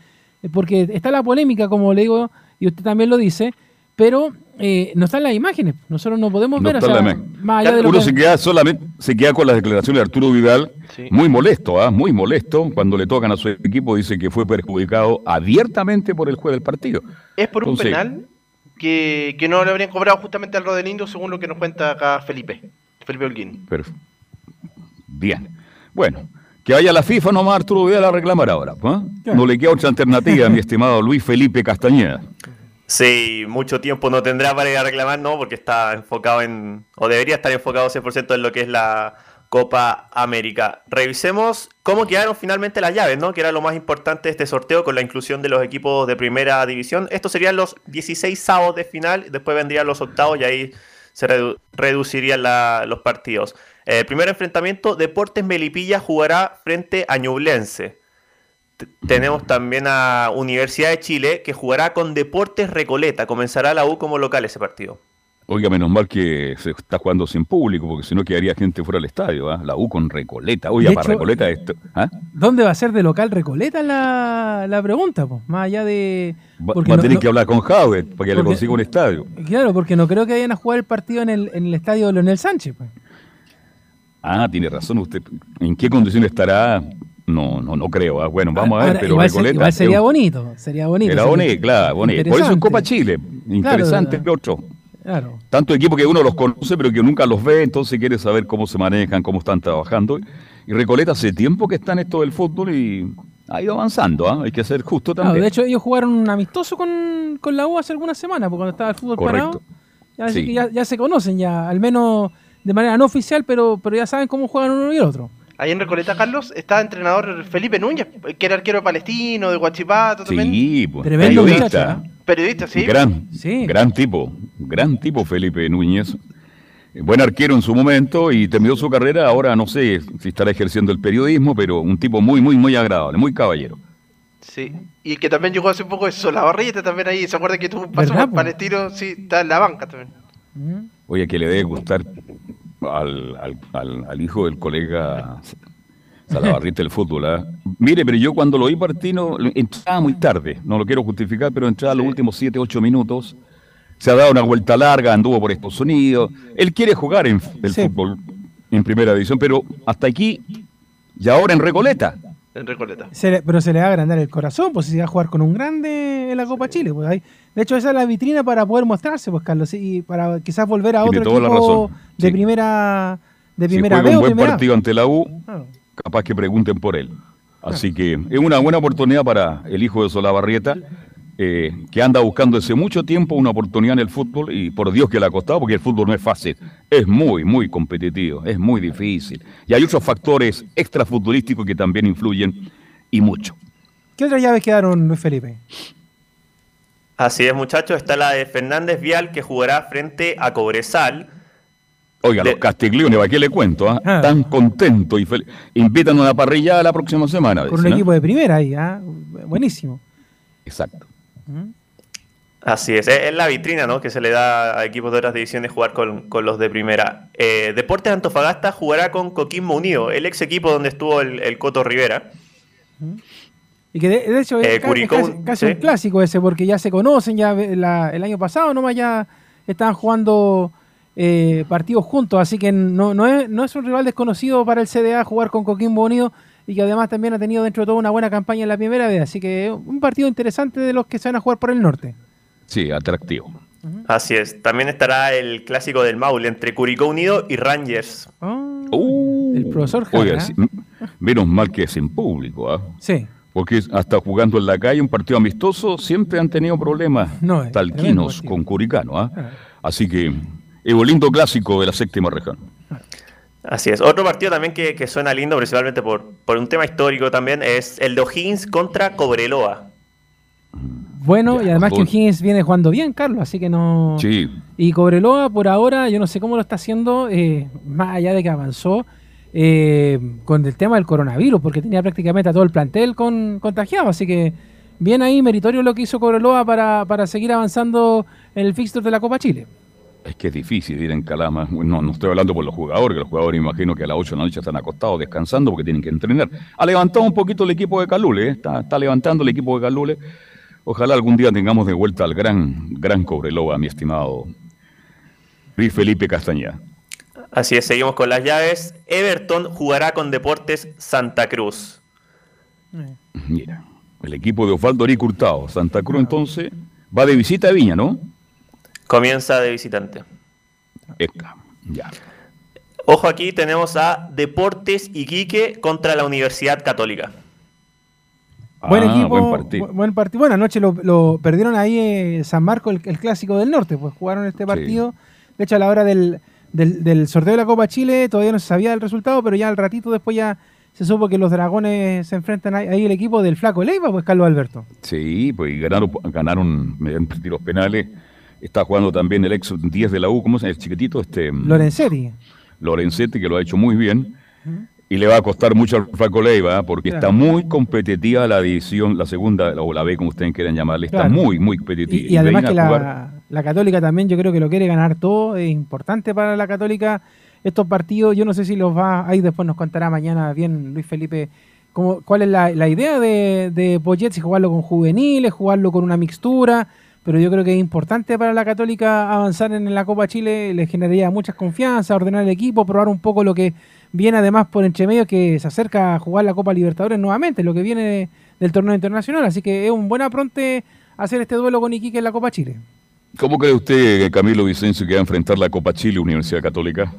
porque está la polémica, como le digo, y usted también lo dice, pero eh, no están las imágenes. Nosotros no podemos ver. más allá de Uno se queda solamente se queda con las declaraciones de Arturo Vidal, muy molesto, ¿ah? muy molesto. Cuando le tocan a su equipo, dice que fue perjudicado abiertamente por el juez del partido. ¿Es por un penal? que, no le habrían cobrado justamente al Rodelindo, según lo que nos cuenta acá Felipe, Felipe Holguín. Bien. Bueno, que vaya la FIFA nomás Arturo Vidal a reclamar ahora. ¿eh? No le queda otra alternativa, mi estimado Luis Felipe Castañeda. Sí, mucho tiempo no tendrá para ir a reclamar, no, porque está enfocado en, o debería estar enfocado 100% en lo que es la Copa América. Revisemos cómo quedaron finalmente las llaves, ¿no? Que era lo más importante de este sorteo con la inclusión de los equipos de primera división. Estos serían los 16 sábados de final, después vendrían los octavos y ahí se reducirían los partidos. El primer enfrentamiento, Deportes Melipilla jugará frente a Ñublense. Tenemos también a Universidad de Chile que jugará con Deportes Recoleta. Comenzará la U como local ese partido. Oiga, menos mal que se está jugando sin público, porque si no quedaría gente fuera del estadio. ¿ah? La U con Recoleta. Oiga, para Recoleta esto. ¿ah? ¿Dónde va a ser de local Recoleta la, la pregunta? Pues? Más allá de. va a tener que hablar con Howard para que le consiga un estadio. Claro, porque no creo que vayan a jugar el partido en el, en el estadio de Leonel Sánchez. Pues. Ah, tiene razón usted. ¿En qué condiciones estará? No, no, no creo. ¿ah? Bueno, vamos a ver, pero Recoleta. igual sería bonito, sería bonito. Era bonito, claro, bonito. Por eso en Copa Chile. Interesante, claro, otro. Tanto equipo que uno los conoce, pero que nunca los ve, entonces quiere saber cómo se manejan, cómo están trabajando. Y Recoleta hace tiempo que está en esto del fútbol y ha ido avanzando, ¿ah? hay que ser justo también. de hecho, ellos jugaron un amistoso con, la U hace algunas semanas, porque cuando estaba el fútbol parado. Ya, ya, se conocen, ya, al menos de manera no oficial, pero, pero ya saben cómo juegan uno y el otro. Ahí en Recoleta, Carlos, está entrenador Felipe Núñez, que era arquero palestino, de Guachipato también. Sí, pues, periodista. ¿eh? Periodista, sí. Gran, gran tipo, gran tipo Felipe Núñez. Buen arquero en su momento y terminó su carrera. Ahora no sé si estará ejerciendo el periodismo, pero un tipo muy, muy, muy agradable, muy caballero. Sí, y que también llegó hace un poco eso, la barrita también ahí. ¿Se acuerda que tuvo un paso por palestino? Sí, está en la banca también. Oye, que le debe gustar al, al- al- al hijo del colega Salabarrita el fútbol. ¿ah? Mire, pero yo cuando lo vi partido, entraba muy tarde, no lo quiero justificar, pero entraba los últimos 7, 8 minutos. Se ha dado una vuelta larga, anduvo por Estados Unidos. Él quiere jugar en el Sí. fútbol en primera división, pero hasta aquí y ahora en Recoleta. En Recoleta. Se le- pero se le va a agrandar el corazón, pues si va a jugar con un grande en la Copa Chile. Pues, de hecho, esa es la vitrina para poder mostrarse, pues Carlos, y para quizás volver a Tiene otro toda la equipo razón, de sí. primera de Si primera juega B un buen primera partido ante la U, Claro. capaz que pregunten por él. Así que es una buena oportunidad para el hijo de Solabarrieta, eh, que anda buscando hace mucho tiempo una oportunidad en el fútbol y por Dios que le ha costado, porque el fútbol no es fácil, es muy, muy competitivo, es muy difícil. Y hay otros factores extrafutbolísticos que también influyen y mucho. ¿Qué otras llaves quedaron, Luis Felipe? Así es, muchachos. Está la de Fernández Vial que jugará frente a Cobresal. Oiga, De- los Castiglione, ¿para qué le cuento? ah? Ah. Tan contentos y fel- Invitan a una parrilla la próxima semana. Con un ¿ah? equipo de primera ahí, ¿ah? buenísimo. Exacto. Así es, es la vitrina ¿no? que se le da a equipos de otras divisiones jugar con, con los de primera. Eh, Deportes Antofagasta jugará con Coquimbo Unido, el ex equipo donde estuvo el, el Coto Rivera. Y que de, de hecho es, Eh, Curicó, es casi, casi sí. un clásico ese, porque ya se conocen, ya la- el año pasado nomás ya estaban jugando eh, partidos juntos, así que no, no, es, no es un rival desconocido para el CDA jugar con Coquimbo Unido y que además también ha tenido dentro de todo una buena campaña en la primera vez, así que un partido interesante de los que se van a jugar por el norte. Sí, atractivo. Así es, también estará el clásico del Maule entre Curicó Unido y Rangers. Ah, Uh, el profesor Jara. oiga, sí, menos mal que es en público, ¿ah? Sí, porque hasta jugando en la calle un partido amistoso siempre han tenido problemas No, talquinos con Curicano. ¿ah? Ah. Así que lindo clásico de la séptima región. Así es. Otro partido también que, que suena lindo, principalmente por, por un tema histórico también, es el de O'Higgins contra Cobreloa. bueno, Ya, y además que. O'Higgins viene jugando bien, Carlos, así que no... Sí, Y Cobreloa, por ahora, yo no sé cómo lo está haciendo, eh, más allá de que avanzó eh, con el tema del coronavirus, porque tenía prácticamente a todo el plantel con, contagiado. Así que bien ahí, meritorio lo que hizo Cobreloa para, para seguir avanzando en el fixture de la Copa Chile. Es que es difícil ir en Calama. No, no estoy hablando por los jugadores, que los jugadores imagino que a las 8 de la noche están acostados descansando porque tienen que entrenar. Ha levantado un poquito el equipo de Calule, ¿eh? está, está levantando el equipo de Calule. Ojalá algún día tengamos de vuelta al gran, gran Cobreloa, mi estimado Luis Felipe Castañeda. Así es, seguimos con las llaves. Everton jugará con Deportes Santa Cruz. Mira, el equipo de Osvaldo Ari Hurtado, Santa Cruz entonces, va de visita a Viña, ¿no? Comienza de visitante. Ya. Ojo aquí, tenemos a Deportes Iquique contra la Universidad Católica. buen Ah, equipo, Buen partido. bu- buen partido. Bueno, anoche lo, lo perdieron ahí eh, San Marco, el, el clásico del norte, pues jugaron este partido. De hecho, a la hora del, del, del sorteo de la Copa Chile todavía no se sabía el resultado, pero ya al ratito después ya se supo que los dragones se enfrentan ahí, ahí el equipo del Flaco Leiva, pues Carlos Alberto. Sí, pues ganaron, ganaron mediante tiros penales. Está jugando también el ex 10 de la U, ¿cómo llama? El chiquitito, este mm, Lorenzetti. Lorenzetti, que lo ha hecho muy bien. Y le va a costar mucho al Flaco Leiva, porque Claro. está muy competitiva la división, la segunda o la B, como ustedes quieran llamarle. Está Claro. muy, muy competitiva. Y, y además ven que la, la Católica también yo creo que lo quiere ganar todo, es importante para la Católica estos partidos, yo no sé si los va, ahí después nos contará mañana bien Luis Felipe, cómo, cuál es la, la idea de, de Poyet, si jugarlo con juveniles, jugarlo con una mixtura, pero yo creo que es importante para la Católica avanzar en la Copa Chile, le generaría mucha confianza, ordenar el equipo, probar un poco lo que viene además por entre medio que se acerca a jugar la Copa Libertadores nuevamente, lo que viene de- del torneo internacional, así que es un buen apronte hacer este duelo con Iquique en la Copa Chile. ¿Cómo cree usted, Camilo Vicencio, que va a enfrentar la Copa Chile Universidad Católica?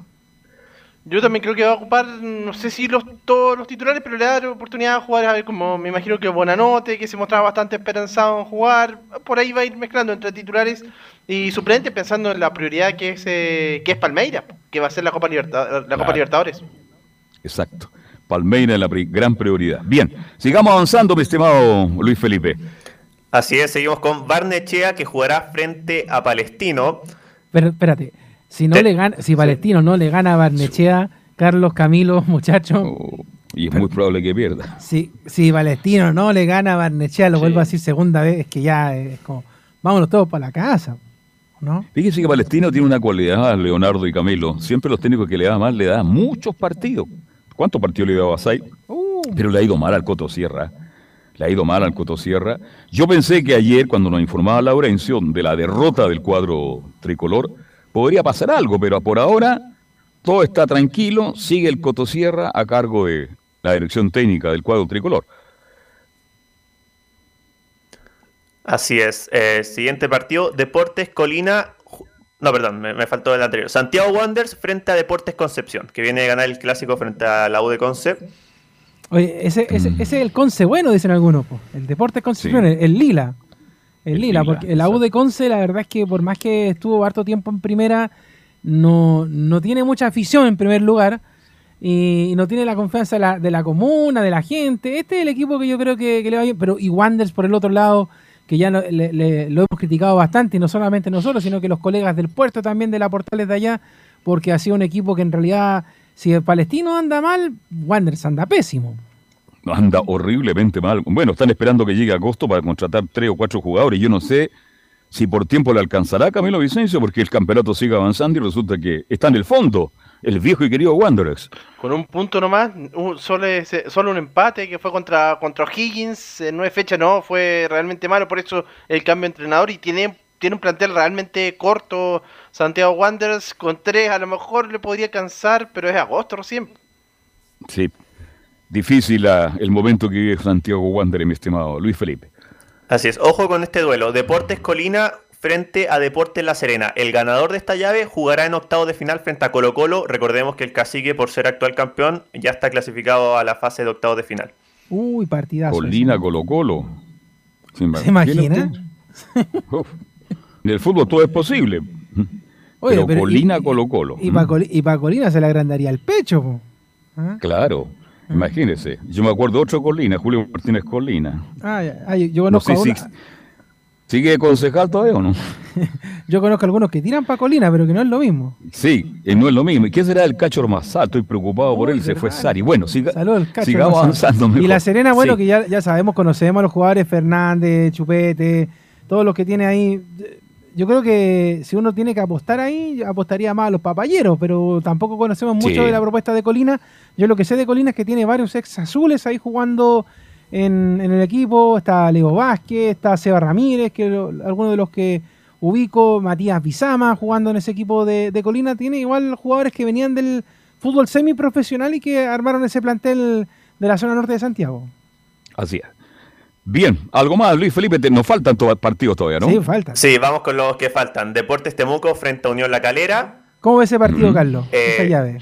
Yo también creo que va a ocupar, no sé si los, todos los titulares, pero le va a dar oportunidad a jugar, a ver, como me imagino que Bonanote, que se mostraba bastante esperanzado en jugar, por ahí va a ir mezclando entre titulares y suplentes, pensando en la prioridad que es eh, que es Palmeiras, que va a ser la Copa, Liberta- la Copa. Libertadores. Exacto. Palmeira es la pri- gran prioridad. Bien, sigamos avanzando, mi estimado Luis Felipe. Así es, seguimos con Barnechea que jugará frente a Palestino. Pero espérate, si no Te- le gana, si Palestino no le gana a Barnechea, Carlos Camilo, muchachos, Oh, y es muy probable que pierda. si, si Palestino no le gana a Barnechea, lo vuelvo a decir segunda vez, es que ya es como, vámonos todos para la casa. ¿no? Fíjese que Palestino tiene una cualidad, Leonardo y Camilo. Siempre los técnicos que le da mal le da muchos partidos. ¿Cuántos partidos le dio a Basay? Uh, Pero le ha ido mal al Coto Sierra. Le ha ido mal al Coto Sierra. Yo pensé que ayer, cuando nos informaba Laurencio de la derrota del cuadro tricolor, podría pasar algo, pero por ahora todo está tranquilo. Sigue el Coto Sierra a cargo de la dirección técnica del cuadro tricolor. Así es. Eh, siguiente partido, Deportes Colina. No, perdón, me, me faltó el anterior. Santiago Wanderers frente a Deportes Concepción, que viene a ganar el clásico frente a la U de Conce. Oye, ese, ese, ese es el Conce bueno, dicen algunos. po. El Deporte Concepción, Sí. el, el Lila. El, El Lila, porque la U de Conce, la verdad es que por más que estuvo harto tiempo en primera, no, no tiene mucha afición en primer lugar. Y, no tiene la confianza de la, de la comuna, de la gente. Este es el equipo que yo creo que, que le va bien. Pero y Wanderers por el otro lado, que ya lo, le- le- lo hemos criticado bastante, y no solamente nosotros, sino que los colegas del puerto también de la Portales de allá, porque ha sido un equipo que en realidad, si el palestino anda mal, Wanderers anda pésimo. Anda horriblemente mal. Bueno, están esperando que llegue agosto para contratar tres o cuatro jugadores. Yo no sé si por tiempo le alcanzará a Camilo Vicencio porque el campeonato sigue avanzando y resulta que está en el fondo el viejo y querido Wanderers. Con un punto nomás, un- solo, ese- solo un empate que fue contra, contra O'Higgins, en nueve fechas no, fue realmente malo, por eso el cambio de entrenador y tiene, tiene un plantel realmente corto, Santiago Wanderers, con tres a lo mejor le podría alcanzar, pero es agosto recién. Sí. Difícil la- el momento que vive Santiago Wanderers, mi estimado Luis Felipe. Así es, ojo con este duelo. Deportes Colina frente a Deportes La Serena. El ganador de esta llave jugará en octavos de final frente a Colo Colo. Recordemos que el cacique, por ser actual campeón, ya está clasificado a la fase de octavos de final. Uy, partidazo. Colina Colo Colo. ¿Se ¿Se imagina? En el fútbol todo es posible. Oye, pero, pero y- Colina y- Colo Colo. Y para Colina se le agrandaría el pecho. ¿Ah? Claro. Imagínese. Yo me acuerdo de otro Colina, Julio Martínez Colina. Ah. Ah, yo- yo No conozco, sé si sigue concejal todavía o no. yo conozco algunos que tiran para Colina, pero que no es lo mismo. Sí, y no es lo mismo. ¿Y qué será el cacho Ormazal? Estoy preocupado por él, se fue. Sari. Bueno, siga- sigamos avanzando. Y mejor. la Serena, bueno, Sí. que ya, ya sabemos, conocemos a los jugadores Fernández, Chupete, todos los que tiene ahí. Yo creo que si uno tiene que apostar ahí, apostaría más a los papayeros, pero tampoco conocemos mucho Sí. de la propuesta de Colina. Yo lo que sé de Colina es que tiene varios ex azules ahí jugando en, en el equipo. Está Leo Vázquez, está Seba Ramírez, que lo- algunos de los que ubico, Matías Bizama jugando en ese equipo de, de Colina. Tiene igual jugadores que venían del fútbol semiprofesional y que armaron ese plantel de la zona norte de Santiago. Así es. Bien, algo más, Luis Felipe, te- nos faltan partidos todavía, ¿no? Sí, falta. Sí, vamos con los que faltan. Deportes Temuco frente a Unión La Calera. ¿Cómo ve ese partido, Ujú. Carlos? Eh, Esa llave.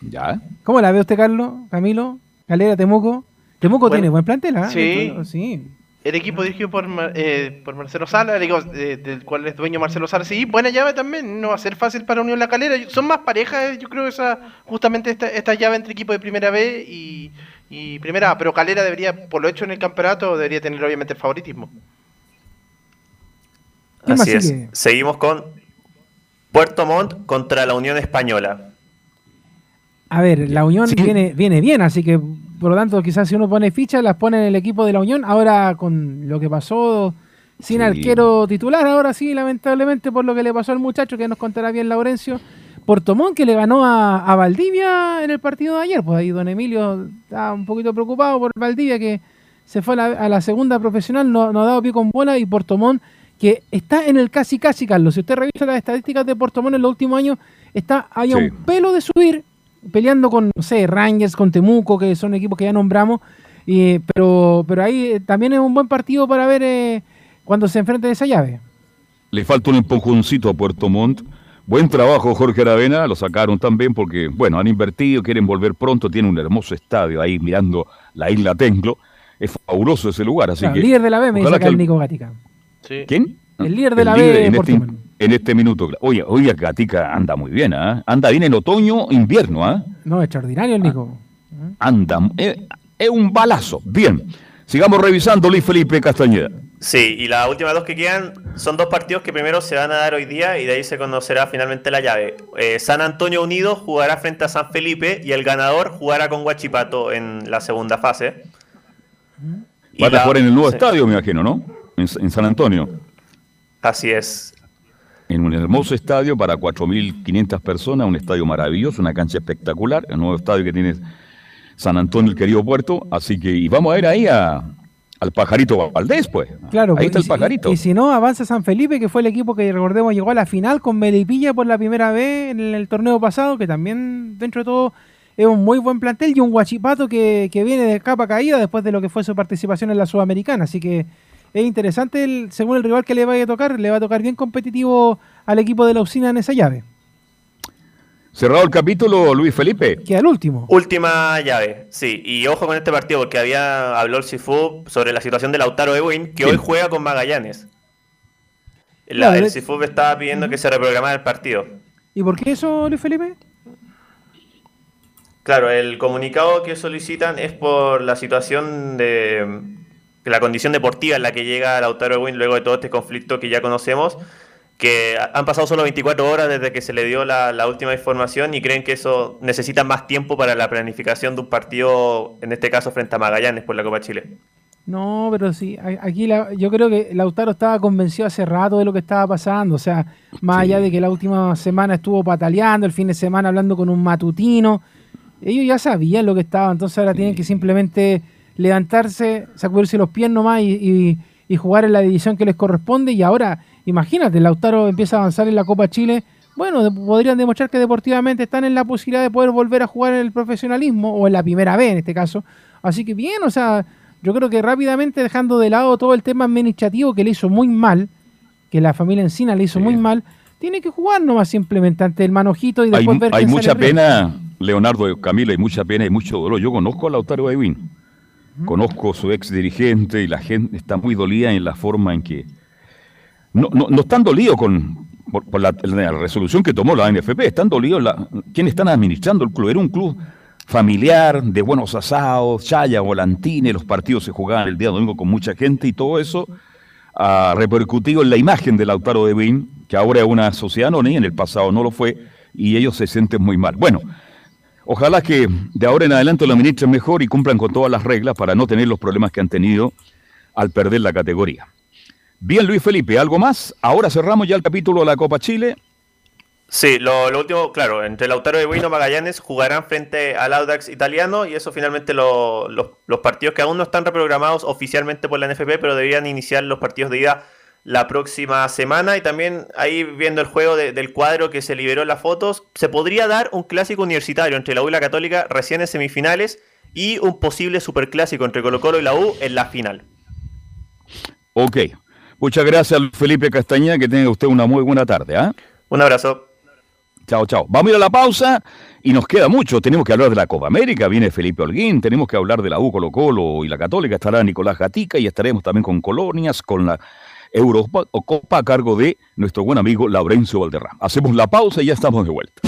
Ya. ¿Cómo la ve usted, Carlos? Camilo, Calera, Temuco. Temuco Bueno, tiene buen plantel, ¿ah? sí. sí. El equipo dirigido por, Mar- eh, por Marcelo Sala, el equipo, eh, del cual es dueño Marcelo Sala. Sí, buena llave también, no va a ser fácil para Unión La Calera. Son más parejas, yo creo, esa justamente esta, esta llave entre equipos de primera B y, y primera. Pero Calera debería, por lo hecho en el campeonato, debería tener obviamente el favoritismo. ¿Quién más Así es. sigue? Seguimos con Puerto Montt contra la Unión Española. A ver, la Unión Sí. viene, viene bien, así que por lo tanto quizás si uno pone fichas las pone en el equipo de la Unión. Ahora con lo que pasó sin Sí. arquero titular, ahora sí, lamentablemente por lo que le pasó al muchacho, que nos contará bien Laurencio. Portomón que le ganó a, a Valdivia en el partido de ayer. Pues ahí don Emilio está un poquito preocupado por Valdivia que se fue a la, a la segunda profesional, no, no ha dado pie con bola y Portomón que está en el casi casi, Carlos. Si usted revisa las estadísticas de Portomón en los últimos años, está ahí a un pelo de subir, peleando con, no sé, Rangers, con Temuco, que son equipos que ya nombramos. y, pero, pero ahí eh, también es un buen partido para ver eh, cuando se enfrente esa llave. Le falta un empujoncito a Puerto Montt. Buen trabajo, Jorge Aravena. Lo sacaron también porque, bueno, han invertido, quieren volver pronto. Tiene un hermoso estadio ahí mirando la isla Tenglo. Es fabuloso ese lugar, así Claro, que. líder de la B, me dice acá que el el- Nico Gatica. Sí. ¿Quién? El líder de la líder B, en este, en este minuto. Oye, oye, Gatica anda muy bien, ¿ah? Anda bien en otoño, invierno, ¿ah? No, extraordinario el Nico. Anda. eh, Es un balazo. Bien. Sigamos revisando, Luis Felipe Castañeda. Sí, y las últimas dos que quedan son dos partidos que primero se van a dar hoy día y de ahí se conocerá finalmente la llave. Eh, San Antonio Unido jugará frente a San Felipe y el ganador jugará con Guachipato en la segunda fase. Y Van a la- jugar en el nuevo sí, estadio, me imagino, ¿no? En, en San Antonio. Así es. en un hermoso estadio para 4.500 personas, un estadio maravilloso, una cancha espectacular, el nuevo estadio que tiene San Antonio, el querido puerto. Así que, y vamos a ir ahí a, al pajarito Valdés, pues. Claro, ahí pues, está el y pajarito. Y, si no, avanza San Felipe, que fue el equipo que recordemos llegó a la final con Melipilla por la primera vez en el torneo pasado, que también dentro de todo es un muy buen plantel y un guachipato que, que viene de capa caída después de lo que fue su participación en la Sudamericana. Así que es interesante, el- según el rival que le vaya a tocar, le va a tocar bien competitivo al equipo de la usina en esa llave. Cerrado el capítulo, Luis Felipe. Queda el último. Última llave, sí. Y ojo con este partido porque había habló el Cifu sobre la situación de Lautaro Ewing, que hoy juega con Magallanes. La- el Cifu estaba pidiendo que se reprogramara el partido. ¿Y por qué eso, Luis Felipe? Claro, el comunicado que solicitan es por la situación de de la condición deportiva en la que llega Lautaro Ewing luego de todo este conflicto que ya conocemos, que ha- han pasado solo 24 horas desde que se le dio la, la última información y creen que eso necesita más tiempo para la planificación de un partido, en este caso frente a Magallanes por la Copa Chile. No, pero sí, aquí la- yo creo que Lautaro estaba convencido hace rato de lo que estaba pasando, o sea, más allá de que la última semana estuvo pataleando, el fin de semana hablando con un matutino, ellos ya sabían lo que estaba, entonces ahora tienen que simplemente levantarse, sacudirse los pies nomás y, y- y jugar en la división que les corresponde y ahora, imagínate, Lautaro empieza a avanzar en la Copa Chile, bueno, podrían demostrar que deportivamente están en la posibilidad de poder volver a jugar en el profesionalismo o en la primera vez en este caso, así que bien, o sea, yo creo que rápidamente dejando de lado todo el tema administrativo que le hizo muy mal, que la familia Encina le hizo muy mal, tiene que jugar nomás simplemente ante el manojito y Hay, después ver hay mucha pena, Leonardo Camilo, hay mucha pena y mucho dolor. Yo conozco a Lautaro Ewing, conozco a su ex dirigente y la gente está muy dolida en la forma en que... No, no, no están dolidos con, por, la, resolución que tomó la NFP, están dolidos la, quienes están administrando el club. Era un club familiar, de buenos asados, chaya, volantines, los partidos se jugaban el día domingo con mucha gente y todo eso ha repercutido en la imagen de Lautaro de Win, que ahora es una sociedad anónima, en el pasado no lo fue, y ellos se sienten muy mal. Bueno, ojalá que de ahora en adelante lo administren mejor y cumplan con todas las reglas para no tener los problemas que han tenido al perder la categoría. Bien, Luis Felipe, ¿algo más? Ahora cerramos ya el capítulo de la Copa Chile. Sí, lo, lo último, claro, entre Lautaro de Bueno Magallanes jugarán frente al Audax italiano y eso finalmente lo- los- los partidos que aún no están reprogramados oficialmente por la NFP, pero deberían iniciar los partidos de ida la próxima semana y también ahí viendo el juego de- del cuadro que se liberó en las fotos, se podría dar un clásico universitario entre la U y la Católica recién en semifinales y un posible superclásico entre Colo Colo y la U en la final. Ok. Muchas gracias, Felipe Castañeda, que tenga usted una muy buena tarde. ¿ah? Un abrazo. Chao, chao. Vamos a ir a la pausa y nos queda mucho. Tenemos que hablar de la Copa América, viene Felipe Holguín, tenemos que hablar de la U Colo Colo y la Católica, estará Nicolás Gatica y estaremos también con Colonias, con la Eurocopa a cargo de nuestro buen amigo Laurencio Valderrama. Hacemos la pausa y ya estamos de vuelta.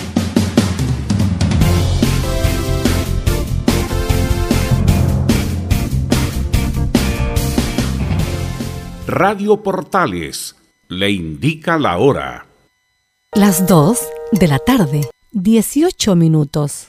Radio Portales le indica la hora. Las 2 de la tarde, 18 minutos.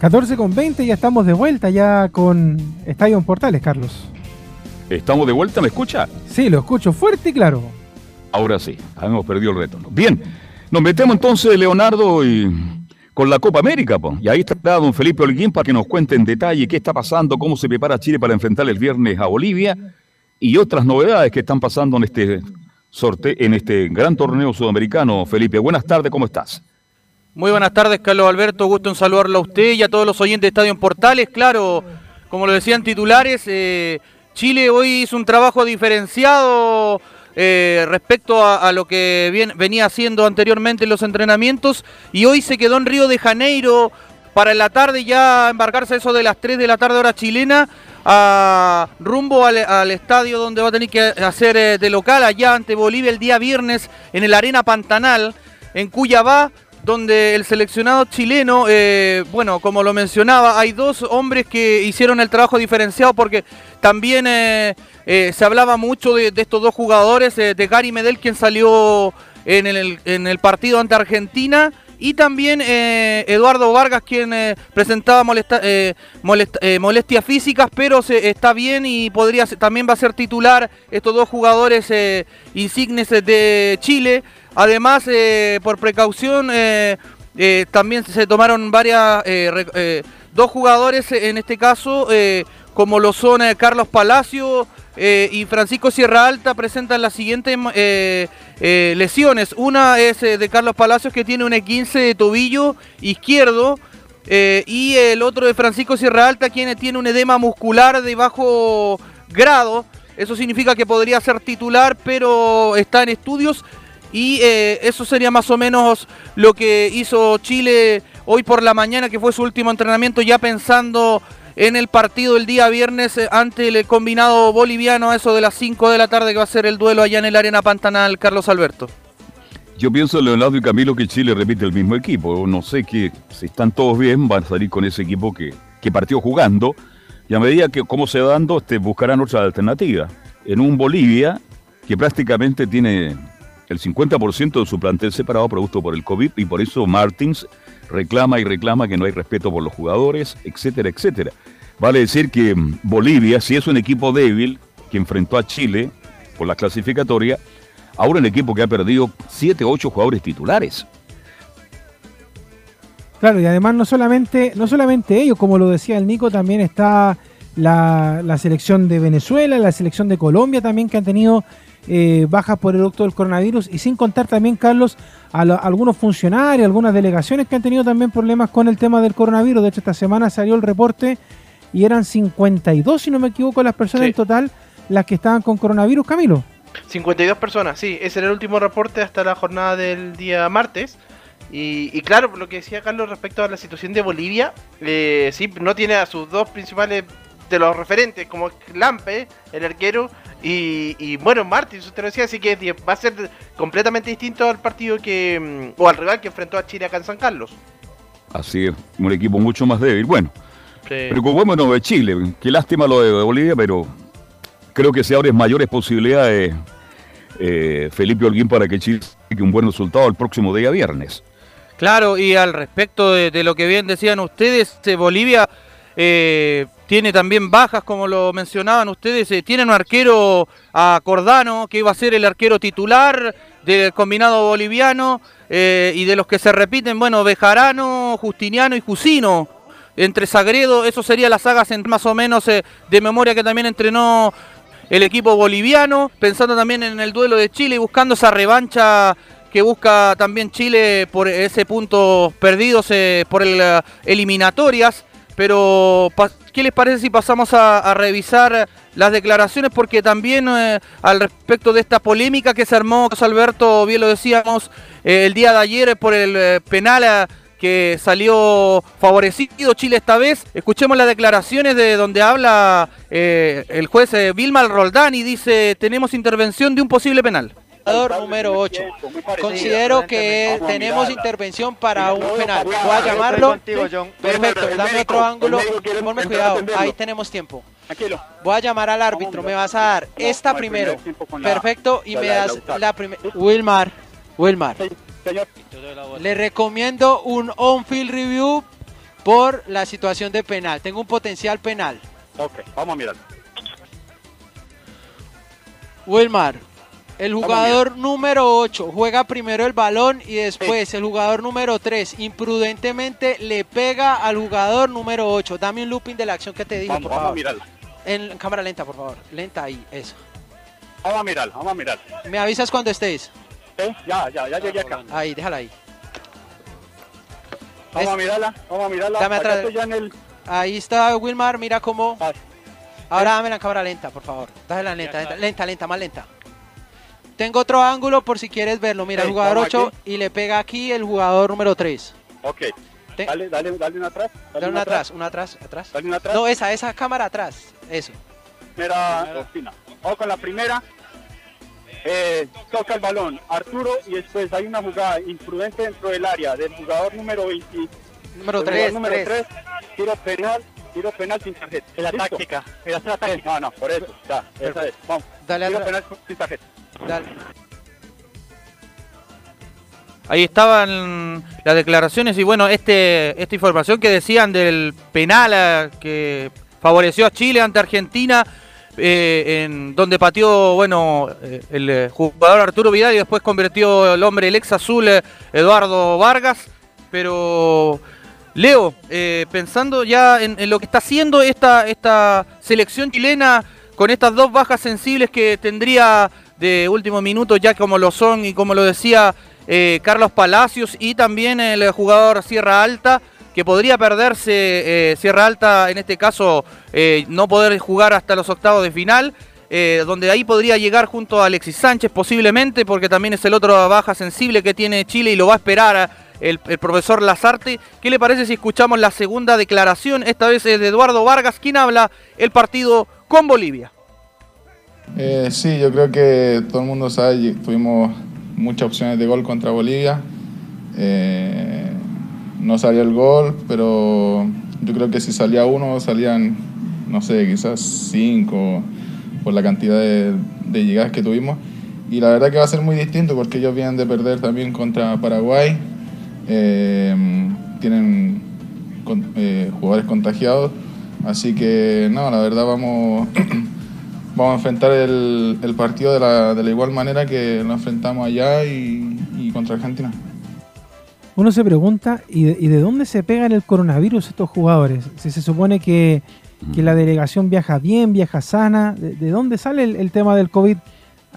14 con 20, ya estamos de vuelta ya con Estadio en Portales, Carlos. ¿Estamos de vuelta? ¿Me escucha? Sí, lo escucho fuerte y claro. Ahora sí, hemos perdido el retorno. Bien, nos metemos entonces, Leonardo, y con la Copa América. po. Y ahí está don Felipe Holguín para que nos cuente en detalle qué está pasando, cómo se prepara Chile para enfrentar el viernes a Bolivia y otras novedades que están pasando en este sorteo, en este gran torneo sudamericano. Felipe, buenas tardes, ¿cómo estás? Muy buenas tardes, Carlos Alberto. Gusto en saludarlo a usted y a todos los oyentes de Estadio en Portales. Claro, como lo decían titulares, eh, Chile hoy hizo un trabajo diferenciado eh, respecto a, lo que venía haciendo anteriormente en los entrenamientos y hoy se quedó en Río de Janeiro para en la tarde ya embarcarse eso de las 3 de la tarde hora chilena a rumbo al, al estadio donde va a tener que hacer eh, de local allá ante Bolivia el día viernes en el Arena Pantanal en Cuyabá donde el seleccionado chileno, eh, bueno, como lo mencionaba, hay dos hombres que hicieron el trabajo diferenciado porque también eh, eh, se hablaba mucho de, estos dos jugadores, de Gary Medel, quien salió en el, en el partido ante Argentina, y también eh, Eduardo Vargas, quien eh, presentaba eh, molest- molestias físicas, pero se, está bien y podría también va a ser titular estos dos jugadores insignes de Chile. Además, por precaución, también se tomaron varias, dos jugadores en este caso, como lo son Carlos Palacio eh, y Francisco Sierra Alta, presentan las siguientes eh, eh, lesiones. Una es de Carlos Palacios que tiene un E15 de tobillo izquierdo. y el otro de Francisco Sierra Alta, quien tiene un edema muscular de bajo grado. Eso significa que podría ser titular, pero está en estudios. Y eso sería más o menos lo que hizo Chile hoy por la mañana, que fue su último entrenamiento, ya pensando en el partido el día viernes eh, ante el combinado boliviano, a eso de las 5 de la tarde, que va a ser el duelo allá en el Arena Pantanal, Carlos Alberto. Yo pienso, Leonardo y Camilo, que Chile repite el mismo equipo. No sé que si están todos bien, van a salir con ese equipo que, que partió jugando. Y a medida que cómo se va dando, este, buscarán otra alternativa. En un Bolivia que prácticamente tiene el 50% de su plantel separado producto por el COVID y por eso Martins reclama y reclama que no hay respeto por los jugadores, etcétera, etcétera. Vale decir que mm, Bolivia, si es un equipo débil que enfrentó a Chile por la clasificatoria, ahora un equipo que ha perdido 7 o 8 jugadores titulares. Claro, y además no solamente, no solamente ellos, como lo decía el Nico, también está la, la selección de Venezuela, la selección de Colombia también que han tenido eh, bajas por el producto del coronavirus y sin contar también, Carlos, a, algunos funcionarios, algunas delegaciones que han tenido también problemas con el tema del coronavirus. De hecho, esta semana salió el reporte y eran 52, si no me equivoco, las personas Sí. en total las que estaban con coronavirus, Camilo. 52 personas, sí, ese era el último reporte hasta la jornada del día martes. Y, y claro, lo que decía Carlos respecto a la situación de Bolivia, eh, sí, no tiene a sus dos principales de los referentes, como Lampe, el arquero, y, y bueno, Martins, usted lo decía, así que va a ser completamente distinto al partido que, mm, o al rival que enfrentó a Chile acá en San Carlos. Así es, un equipo mucho más débil. Bueno, Sí. preocupémonos de Chile. Qué lástima lo de Bolivia, pero creo que se abren mayores posibilidades, eh, Felipe Holguín, para que Chile saque un buen resultado el próximo día viernes. Claro, y al respecto de, de lo que bien decían ustedes, Bolivia eh, tiene también bajas, como lo mencionaban ustedes. eh, tienen un arquero a Cordano, que iba a ser el arquero titular del combinado boliviano, eh, y de los que se repiten, bueno, Bejarano, Justiniano y Jusino. Entre Sagredo, eso sería la saga más o menos eh, de memoria que también entrenó el equipo boliviano, pensando también en el duelo de Chile y buscando esa revancha que busca también Chile por ese punto perdidos eh, por el eliminatorias. Pero, ¿qué les parece si pasamos a, revisar las declaraciones? Porque también eh, al respecto de esta polémica que se armó, Alberto, bien lo decíamos, eh, el día de ayer por el eh, penal que salió favorecido Chile esta vez. Escuchemos las declaraciones de donde habla el juez Vilma Roldán y dice, tenemos intervención de un posible penal. Jugador número 8. Considero que tenemos intervención para un penal. Voy a llamarlo. Perfecto, dame otro ángulo. Ponme cuidado, ahí tenemos tiempo. Voy a llamar al árbitro. Me vas a dar esta primero. Perfecto, y me das la primera. Wilmar, Wilmar. Le recomiendo un on-field review por la situación de penal. Tengo un potencial penal. Ok, vamos a mirar. Wilmar, el jugador número 8 juega primero el balón y después el jugador número 3 imprudentemente le pega al jugador número 8. Dame un looping de la acción que te dije, Vamos, por vamos a mirarla. En cámara lenta, por favor. Lenta ahí, eso. Vamos a mirar, vamos a mirar. Me avisas cuando estés. Sí, ya, ya, ya llegué acá. Ahí, déjala ahí. Vamos a mirarla, vamos a mirarla. Dame atrás. estoy ya en el... Ahí está Wilmar, mira cómo. Ahora dame la cámara lenta, por favor. Dale lenta, lenta, lenta, lenta, más lenta. Tengo otro ángulo por si quieres verlo. Mira, el jugador vamos 8 aquí. y le pega aquí el jugador número 3. Ok. Dale, dale, dale una atrás. Dale una atrás, una atrás, atrás. Dale una atrás. No, esa, esa cámara atrás. Eso. Primera Ospina. Vamos con la primera. Eh, toca el balón Arturo y después hay una jugada imprudente dentro del área del jugador número 20. Número del tres, jugador número tres. 3. Tiro penal, tiro penal sin tarjeta. Es la táctica. Es la táctica. No, no, por eso. Ya, esa es. Vamos. Dale tiro penal sin tarjeta. Ahí estaban las declaraciones y bueno, este esta información que decían del penal que favoreció a Chile ante Argentina, eh, en donde pateó bueno eh, el eh, jugador Arturo Vidal y después convirtió el hombre el ex azul Eduardo Vargas, pero Leo, pensando ya en, en lo que está haciendo esta, esta selección chilena con estas dos bajas sensibles que tendría de último minuto, ya como lo son y como lo decía eh, Carlos Palacios y también el jugador Sierra Alta, que podría perderse eh, Sierra Alta, en este caso eh, no poder jugar hasta los octavos de final. donde ahí podría llegar junto a Alexis Sánchez posiblemente, porque también es el otro baja sensible que tiene Chile y lo va a esperar el, el profesor Lazarte. ¿Qué le parece si escuchamos la segunda declaración? Esta vez es de Eduardo Vargas, quien habla el partido con Bolivia. Eh, sí, yo creo que todo el mundo sabe, tuvimos muchas opciones de gol contra Bolivia. Eh, no salió el gol, pero yo creo que si salía uno, salían, no sé, quizás cinco por la cantidad de, de llegadas que tuvimos. Y la verdad que va a ser muy distinto porque ellos vienen de perder también contra Paraguay. Eh, tienen con- eh, jugadores contagiados. Así que, no, la verdad vamos, vamos a enfrentar el, el partido de la, de la igual manera que lo enfrentamos allá y, y contra Argentina. Uno se pregunta, ¿y de, y de dónde se pegan el coronavirus estos jugadores? Si se supone que, que la delegación viaja bien, viaja sana, ¿de, de dónde sale el, el tema del COVID?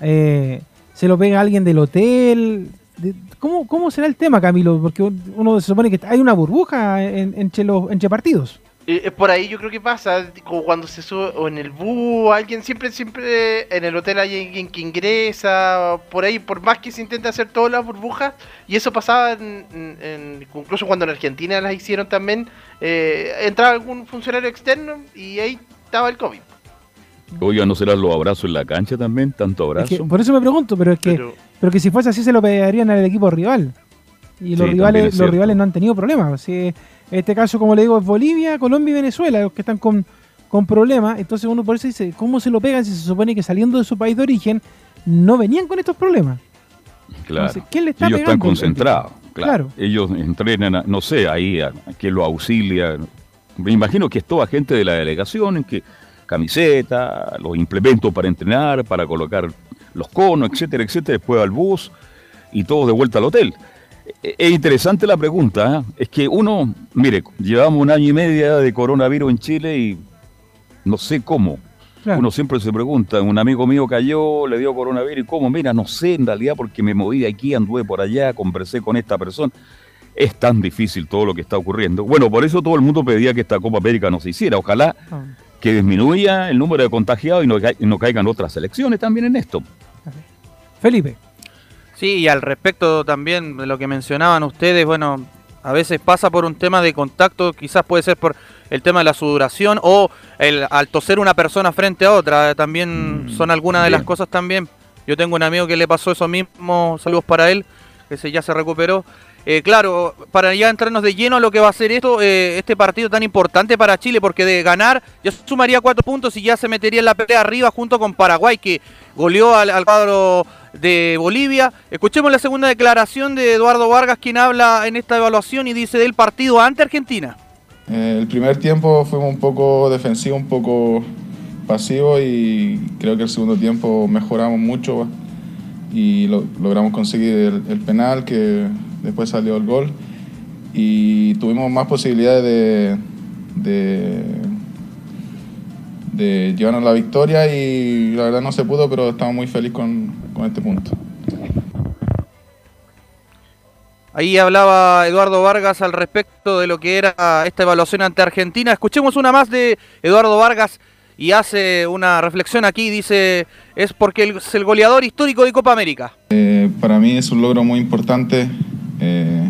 Eh, ¿Se lo pega alguien del hotel? De- ¿Cómo, ¿Cómo será el tema, Camilo? Porque uno se supone que hay una burbuja en, entre, los, entre partidos. Eh, eh, por ahí yo creo que pasa, como cuando se sube o en el bus, alguien siempre, siempre en el hotel hay alguien que ingresa, por ahí, por más que se intente hacer todas las burbujas, y eso pasaba en, en- en- incluso cuando en Argentina las hicieron también, eh, entraba algún funcionario externo y ahí estaba el COVID. Oiga, ¿no serán los abrazos en la cancha también? ¿Tanto Es abrazo? que por eso me pregunto, pero es que, Pero- pero, que si fuese así se lo pegarían al equipo rival. Y los Sí, rivales, es los rivales no han tenido problemas. Si en este caso, como le digo, es Bolivia, Colombia y Venezuela los que están con, con problemas. Entonces uno por eso dice, ¿cómo se lo pegan si se supone que saliendo de su país de origen no venían con estos problemas? Claro. Entonces, ¿quién le está Ellos están pegando? concentrados. Claro. Ellos entrenan, a- no sé, ahí a, a quien lo auxilia. Me imagino que es toda gente de la delegación, en que camiseta, los implementos para entrenar, para colocar los conos, etcétera, etcétera, después al bus y todos de vuelta al hotel. Es interesante la pregunta, ¿eh? es que uno, mire, llevamos un año y medio de coronavirus en Chile y no sé cómo. Claro. Uno siempre se pregunta, un amigo mío cayó, le dio coronavirus, ¿y cómo? Mira, no sé en realidad porque me moví de aquí, anduve por allá, conversé con esta persona. Es tan difícil todo lo que está ocurriendo. Bueno, por eso todo el mundo pedía que esta Copa América no se hiciera. Ojalá que disminuya el número de contagiados y no, y no caigan otras elecciones también en esto. Felipe. Sí, y al respecto también de lo que mencionaban ustedes, bueno, a veces pasa por un tema de contacto, quizás puede ser por el tema de la sudoración o el, al toser una persona frente a otra, también son algunas de las cosas también. Yo tengo un amigo que le pasó eso mismo, saludos para él, que se, ya se recuperó. Eh, claro, para ya entrarnos de lleno a lo que va a ser esto, eh, este partido tan importante para Chile, porque de ganar ya sumaría cuatro puntos y ya se metería en la pelea arriba junto con Paraguay, que goleó al, al cuadro de Bolivia. Escuchemos la segunda declaración de Eduardo Vargas, quien habla en esta evaluación y dice del partido ante Argentina. Eh, el primer tiempo fuimos un poco defensivos, un poco pasivos y creo que el segundo tiempo mejoramos mucho y lo- logramos conseguir el, penal que después salió el gol y tuvimos más posibilidades de, de, de llevarnos la victoria y la verdad no se pudo, pero estamos muy felices con, con este punto. Ahí hablaba Eduardo Vargas al respecto de lo que era esta evaluación ante Argentina. Escuchemos una más de Eduardo Vargas y hace una reflexión aquí. Dice, es porque es el goleador histórico de Copa América. Eh, para mí es un logro muy importante. Eh,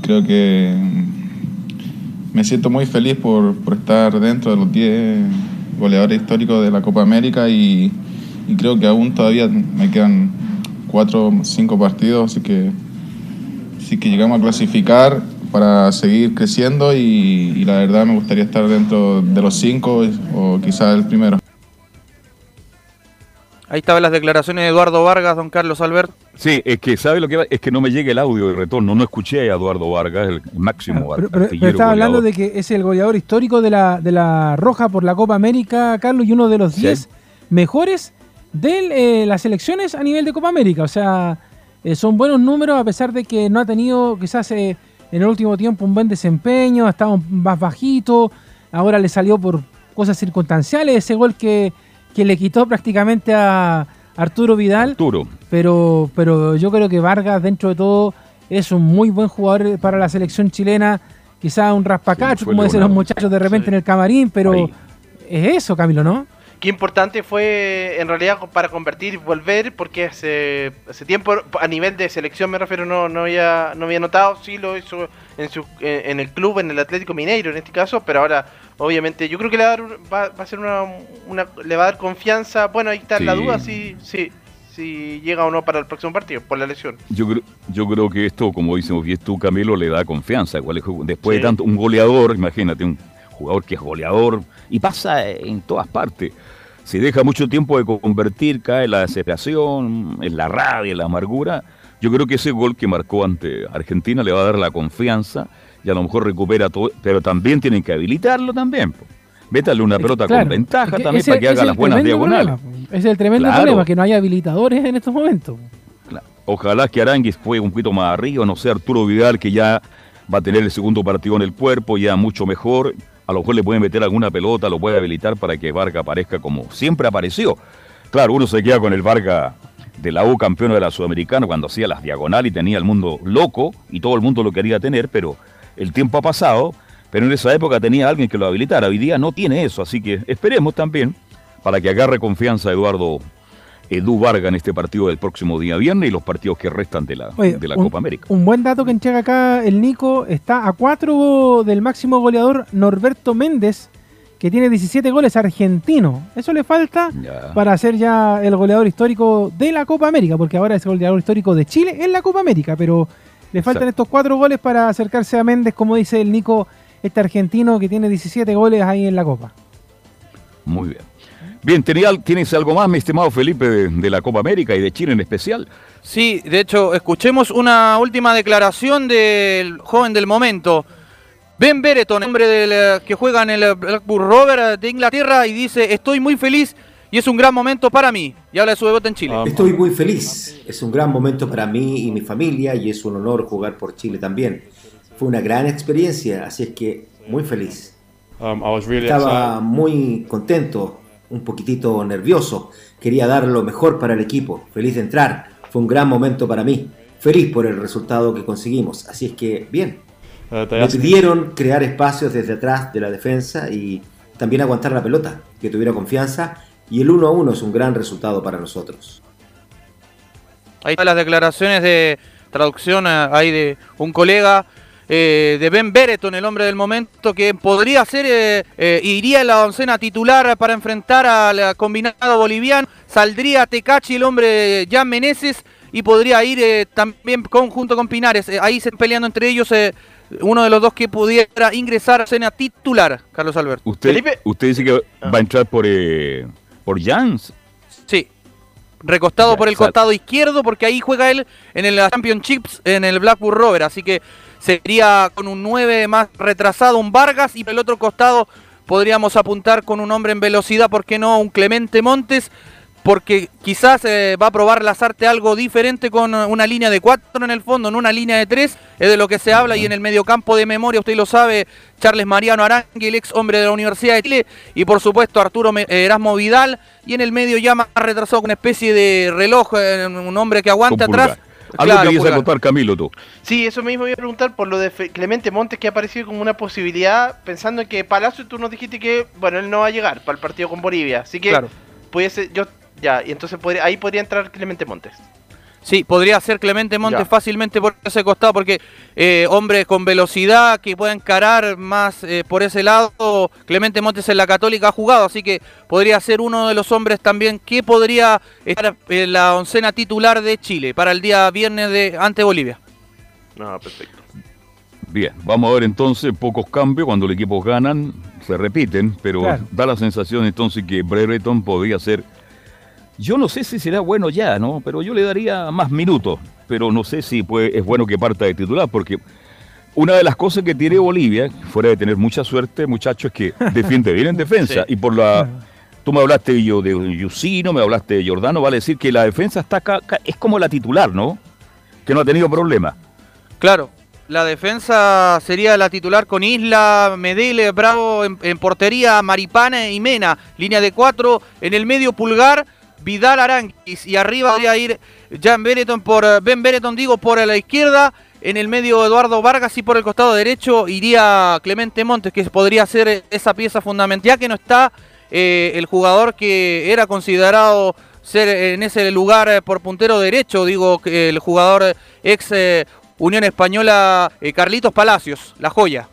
creo que me siento muy feliz por, por estar dentro de los 10 goleadores históricos de la Copa América y, y creo que aún todavía me quedan 4 o 5 partidos, así que si que llegamos a clasificar para seguir creciendo y, y la verdad me gustaría estar dentro de los 5 o quizás el primero. Ahí estaban las declaraciones de Eduardo Vargas, don Carlos Albert. Sí, es que sabe lo que va? es que no me llega el audio de retorno, no escuché a Eduardo Vargas, el máximo Pero, pero- pero artillero estaba hablando de que es el goleador histórico de la, de la Roja por la Copa América, Carlos, y uno de los Sí. 10 mejores de eh, las selecciones a nivel de Copa América. O sea, eh, son buenos números a pesar de que no ha tenido quizás eh, en el último tiempo un buen desempeño, ha estado más bajito, ahora le salió por cosas circunstanciales ese gol que, que le quitó prácticamente a Arturo Vidal. Arturo. Pero, pero yo creo que Vargas, dentro de todo, es un muy buen jugador para la selección chilena. Quizá un raspacacho, Sí, como dicen los muchachos de repente en el camarín, pero Ahí. es eso, Camilo, ¿no? Qué importante fue en realidad para convertir y volver, porque hace, hace tiempo, a nivel de selección me refiero, no, no, había, no había notado, sí lo hizo en, su, en, en el club, en el Atlético Mineiro en este caso, pero ahora obviamente yo creo que le va a dar, un- va, va a ser una, una- le va a dar confianza, bueno ahí está la Sí. duda si, si, si llega o no para el próximo partido, por la lesión. Yo creo, yo creo que esto, como dices bien tú, Camilo, le da confianza. Después Sí. de tanto, un goleador, imagínate, un jugador que es goleador, y pasa en todas partes. Si deja mucho tiempo de convertir, cae la desesperación, en la rabia, en la amargura. Yo creo que ese gol que marcó ante Argentina le va a dar la confianza y a lo mejor recupera todo, pero también tienen que habilitarlo también. po. Métale una pelota Claro, con ventaja también ese- para que haga las buenas diagonales. problema, es el tremendo Claro. problema, que no haya habilitadores en estos momentos. Ojalá que Aranguis juegue un poquito más arriba, no sé, Arturo Vidal que ya va a tener el segundo partido en el cuerpo, ya mucho mejor. A lo mejor le pueden meter alguna pelota, lo puede habilitar para que Vargas aparezca como siempre apareció. Claro, uno se queda con el Vargas de la U campeón de la Sudamericana cuando hacía las diagonales y tenía el mundo loco y todo el mundo lo quería tener, pero el tiempo ha pasado, pero en esa época tenía alguien que lo habilitara. Hoy día no tiene eso, así que esperemos también para que agarre confianza Eduardo Edu Vargas en este partido del próximo día viernes y los partidos que restan de la, Oye, de la un, Copa América. un buen dato que entrega acá el Nico, está a 4 del máximo goleador Norberto Méndez, que tiene 17 goles argentino. Eso le falta Ya. para ser ya el goleador histórico de la Copa América, porque ahora es el goleador histórico de Chile en la Copa América, pero le faltan Exacto. estos cuatro goles para acercarse a Méndez, como dice el Nico, este argentino que tiene 17 goles ahí en la Copa. Muy bien. Bien, tenía, ¿tienes algo más, mi estimado Felipe, de, de la Copa América y de Chile en especial? Sí, de hecho, escuchemos una última declaración del joven del momento. Ben Bereton, hombre del, eh, que juega en el Blackburn Rover de Inglaterra, y dice, estoy muy feliz y es un gran momento para mí. Y habla de su debut en Chile. Estoy muy feliz. Es un gran momento para mí y mi familia y es un honor jugar por Chile también. Fue una gran experiencia, así es que muy feliz. Estaba muy contento, un poquitito nervioso. Quería dar lo mejor para el equipo. Feliz de entrar. Fue un gran momento para mí. Feliz por el resultado que conseguimos. Así es que, bien. Me pidieron crear espacios desde atrás de la defensa y también aguantar la pelota, que tuviera confianza. Y el 1 a 1 es un gran resultado para nosotros. Ahí están las declaraciones de traducción eh, ahí de un colega eh, de Ben Bereton, el hombre del momento, que podría ser, eh, eh, iría en la oncena titular para enfrentar al combinado boliviano. Saldría Tecachi, el hombre Jan Meneses, y podría ir eh, también conjunto con Pinares. Eh, ahí se están peleando entre ellos eh, uno de los dos que pudiera ingresar a escena titular, Carlos Alberto. Usted, usted dice que va a entrar por, eh, por Jans. Sí. Recostado Ya, por el costado izquierdo, porque ahí juega él en el Championships, en el Blackburn Rover. Así que sería con un 9 más retrasado, un Vargas, y por el otro costado podríamos apuntar con un hombre en velocidad, ¿por qué no? Un Clemente Montes, porque quizás eh, va a probar Lazarte algo diferente con eh, una línea de 4 en el fondo, en una línea de 3, es de lo que se habla, y en el mediocampo de memoria, usted lo sabe, Charles Mariano Arangui, el ex hombre de la Universidad de Chile, y por supuesto Arturo eh, Erasmo Vidal, y en el medio ya más retrasado con una especie de reloj, un hombre que aguante Con atrás. Algo Claro, que contar, Camilo, tú. Sí, eso mismo iba a preguntar por lo de Fe- Clemente Montes que ha aparecido como una posibilidad, pensando en que Palacio tú nos dijiste que, bueno, él no va a llegar para el partido con Bolivia, así que Claro. pudiese, yo, ya, y entonces podría, ahí podría entrar Clemente Montes. Sí, podría ser Clemente Montes Ya. fácilmente por ese costado, porque eh, hombre con velocidad que pueda encarar más eh, por ese lado. Clemente Montes en la Católica ha jugado, así que podría ser uno de los hombres también que podría estar en la oncena titular de Chile para el día viernes de ante Bolivia. No, perfecto. Bien, vamos a ver entonces pocos cambios. Cuando los equipos ganan, se repiten, pero Claro. da la sensación entonces que Brereton podría ser. Yo no sé si será bueno ya, ¿no? Pero yo le daría más minutos. Pero no sé si puede- es bueno que parta de titular, porque una de las cosas que tiene Bolivia, fuera de tener mucha suerte, muchachos, es que defiende bien en defensa. Y por la. Tú me hablaste yo de Yusino, me hablaste de Giordano, vale decir que la defensa está acá, acá- es como la titular, ¿no? Que no ha tenido problemas. Claro, la defensa sería la titular con Isla, Medele, Bravo en, en portería, Maripana y Mena. Línea de cuatro, en el medio Pulgar, Vidal Aranguis. Y arriba podría ir Jan Benetton por eh, Ben Benetton, digo, por la izquierda. En el medio Eduardo Vargas y por el costado derecho iría Clemente Montes, que podría ser eh, esa pieza fundamental, ya que no está eh, el jugador que era considerado ser en ese lugar por puntero derecho, digo, el jugador ex Unión Española Carlitos Palacios, la joya.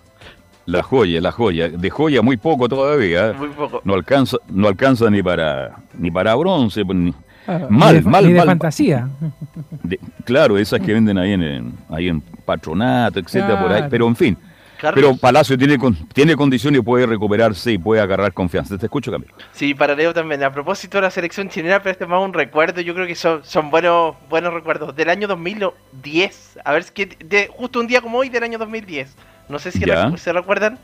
La joya, la joya. De joya muy poco todavía. Muy poco. No alcanza, no alcanza ni para ni para bronce. pues, ni- mal, ni de, mal, ni de mal. fantasía. De- claro, esas que venden ahí en, ahí en patronato, etcétera, por ahí. Pero en fin. Carlos. Pero Palacio tiene, con- tiene condiciones y puede recuperarse y puede agarrar confianza. Te escucho, Camilo. Sí, para Leo también. A propósito de la selección chilena, pero este es más un recuerdo. Yo creo que son, son buenos, buenos recuerdos. Del año 2010. A ver, si que de, justo un día como hoy del año 2010. No sé si se recuerdan.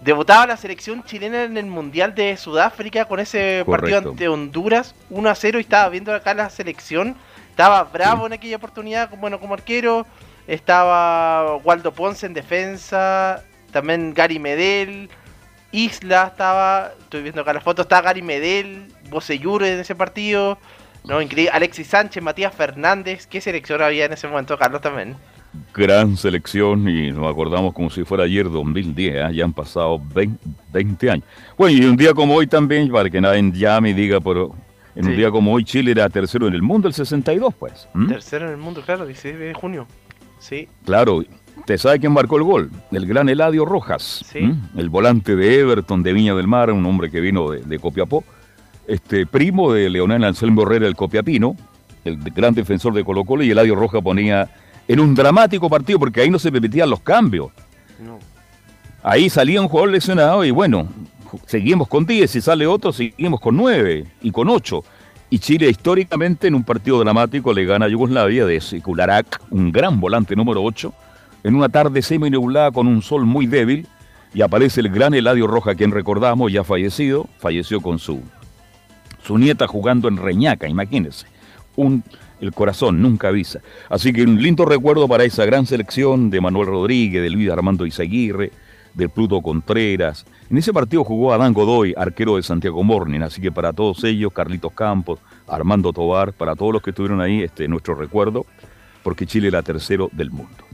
Debutaba la selección chilena en el Mundial de Sudáfrica con ese partido ante Honduras 1 a 0 y estaba viendo acá la selección. Estaba Bravo en aquella oportunidad, como- bueno, como arquero. Estaba Waldo Ponce en defensa. También Gary Medel. Isla estaba, estoy viendo acá las fotos, estaba Gary Medel, Bocellur en ese partido. No, increíble. Alexis Sánchez, Matías Fernández. ¿Qué selección había en ese momento, Carlos, también? Gran selección y nos acordamos como si fuera ayer 2010. ¿eh? Ya han pasado 20, 20 años. Bueno, y un día como hoy también, para que nadie llame y diga, pero en un día como hoy Chile era tercero en el mundo, el 62, pues. Tercero en el mundo, claro, 16 de junio. Sí. Claro, ¿te sabe quién marcó el gol? El gran Eladio Rojas, Sí. el volante de Everton de Viña del Mar, un hombre que vino de, de Copiapó, este primo de Leonel Anselmo Herrera el Copiapino, el gran defensor de Colo Colo, y Eladio Rojas ponía en un dramático partido, porque ahí no se permitían los cambios. No. Ahí salía un jugador lesionado y bueno, seguimos con 10, si sale otro, seguimos con 9 y con 8. Y Chile históricamente en un partido dramático le gana a Yugoslavia de Sikularak, un gran volante número 8, en una tarde semi-nublada con un sol muy débil, y aparece el gran Eladio Roja, quien recordamos ya fallecido, falleció con su, su nieta jugando en Reñaca, imagínense. Un, el corazón nunca avisa. Así que un lindo recuerdo para esa gran selección de Manuel Rodríguez, de Luis Armando Izaguirre, del Pluto Contreras. En ese partido jugó Adán Godoy, arquero de Santiago Morning, así que para todos ellos, Carlitos Campos, Armando Tobar, para todos los que estuvieron ahí, este nuestro recuerdo, porque Chile era tercero del mundo.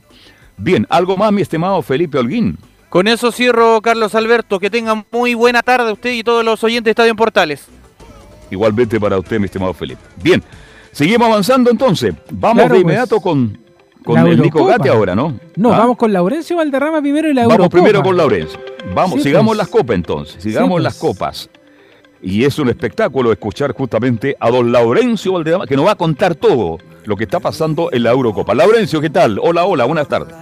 Bien, algo más, mi estimado Felipe Holguín. Con eso cierro, Carlos Alberto. Que tengan muy buena tarde usted y todos los oyentes de Estadio Portales. Igualmente para usted, mi estimado Felipe. Bien, seguimos avanzando entonces. Vamos de pues. inmediato con, con el Nico Gatti ahora, ¿no? No, ¿Ah? vamos con Laurencio Valderrama primero y la Vamos primero con Laurencio. Vamos, sigamos pues. las copas entonces. Sigamos pues. las copas. Y es un espectáculo escuchar justamente a don Laurencio Valderrama, que nos va a contar todo lo que está pasando en la Eurocopa. Laurencio, ¿qué tal? Hola, hola, buenas tardes.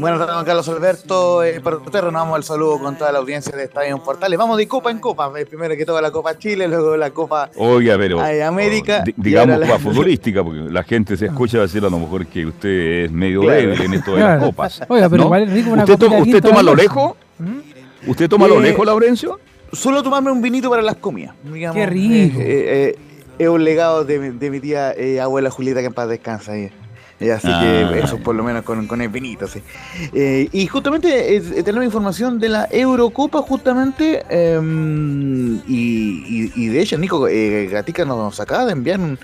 Tardes, don Carlos Alberto. Eh, para usted renovamos el saludo con toda la audiencia de Estadio Portales. Vamos de copa en copa. Eh, primero que toda la Copa Chile, luego la Copa Oiga, pero, América. digamos Copa futbolística, porque la gente se escucha decir a lo mejor que usted es medio débil en esto de las copas. Oiga, pero igual es rico una ¿Usted, toma, ¿usted toma lo lejos? ¿Usted toma lo lejos, Laurencio? Solo tomarme un vinito para las comidas. Qué rico. Eh, es un legado de, de mi tía abuela Julieta que en paz descansa. Ahí. Así que ah. eso por lo menos con, con el vinito, sí. Eh, y justamente eh, tenemos información de la Eurocopa, justamente. Em, y, y, de hecho, Nico eh, Gatica nos acaba de enviar un,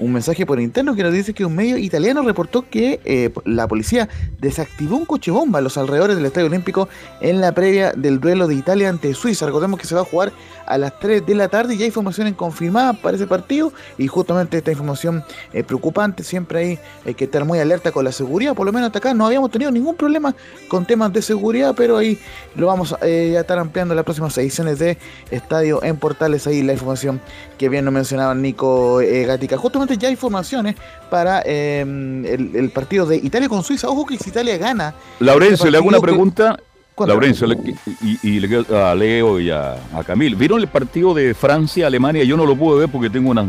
un mensaje por interno que nos dice que un medio italiano reportó que eh, la policía desactivó un coche bomba a los alrededores del Estadio Olímpico en la previa del duelo de Italia ante Suiza. Recordemos que se va a jugar a las 3 de la tarde y ya hay información confirmada para ese partido y justamente esta información es preocupante, siempre hay, hay, que estar muy alerta con la seguridad, por lo menos hasta acá no habíamos tenido ningún problema con temas de seguridad, pero ahí lo vamos eh, a estar ampliando en las próximas ediciones de Estadio en Portales, ahí la información que bien nos mencionaba Nico eh, Gatica. Justamente ya hay formaciones para em, el, partido de Italia con Suiza. Ojo que si Italia gana. Laurencio, le hago una pregunta. Laurencio, y, le quedo a Leo y a, Camil. ¿Vieron el partido de Francia-Alemania? Yo no lo pude ver porque tengo una,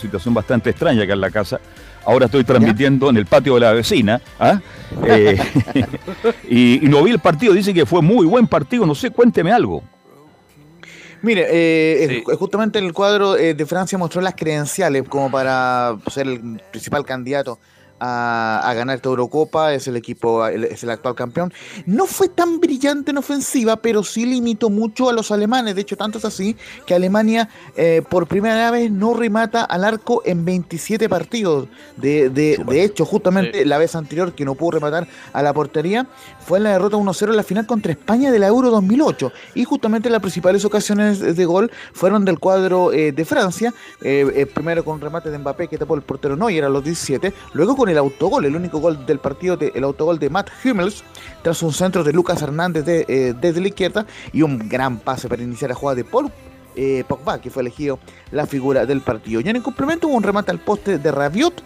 situación bastante extraña acá en la casa. Ahora estoy transmitiendo en el patio de la vecina. ¿ah? Eh, y, y no vi el partido. Dice que fue muy buen partido. No sé, cuénteme algo. Mire, eh, justamente el cuadro eh, de Francia mostró las credenciales como para ser el principal candidato a, ganar esta Eurocopa, es el equipo, es el actual campeón. No fue tan brillante en ofensiva, pero sí limitó mucho a los alemanes. De hecho, tanto es así que Alemania eh, por primera vez no remata al arco en 27 partidos. De, de, hecho, justamente la vez anterior que no pudo rematar a la portería fue en la derrota 1-0 en la final contra España de la Euro 2008. Y justamente las principales ocasiones de gol fueron del cuadro eh, de Francia. Eh, primero con remate de Mbappé que tapó el portero Neuer a los 17. Luego con el autogol, el único gol del partido, el autogol de Matt Hummels, tras un centro de Lucas Hernández eh, desde la izquierda y un gran pase para iniciar la jugada de Paul eh, Pogba, que fue elegido la figura del partido. Y en el complemento hubo un remate al poste de Rabiot.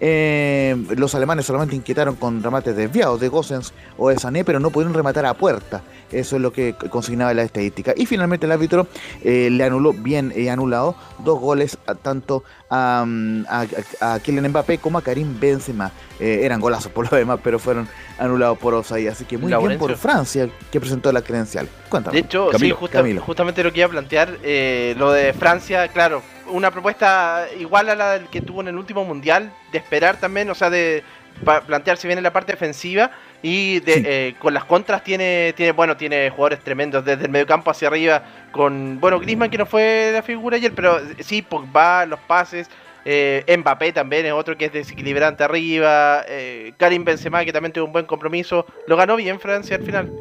Eh, los alemanes solamente inquietaron con remates desviados de Gossens o de Sané, pero no pudieron rematar a puerta. Eso es lo que consignaba la estadística. Y finalmente el árbitro le anuló bien anulado dos goles tanto a, a, Kylian Mbappé como a Karim Benzema. Eh, eran golazos por lo demás, pero fueron anulados por Osai. Así que muy bien por Francia que presentó la credencial. Cuéntame. De hecho, sí, justamente lo que iba a plantear, eh, lo de Francia, claro, una propuesta igual a la que tuvo en el último mundial, de esperar también, o sea, de plantearse bien en la parte defensiva y eh, con las contras tiene, tiene, bueno, tiene jugadores tremendos desde el mediocampo hacia arriba con, bueno, Griezmann que no fue la figura ayer, pero sí, Pogba, los pases, eh, Mbappé también es otro que es desequilibrante arriba, eh, Karim Benzema que también tuvo un buen compromiso, lo ganó bien Francia al final.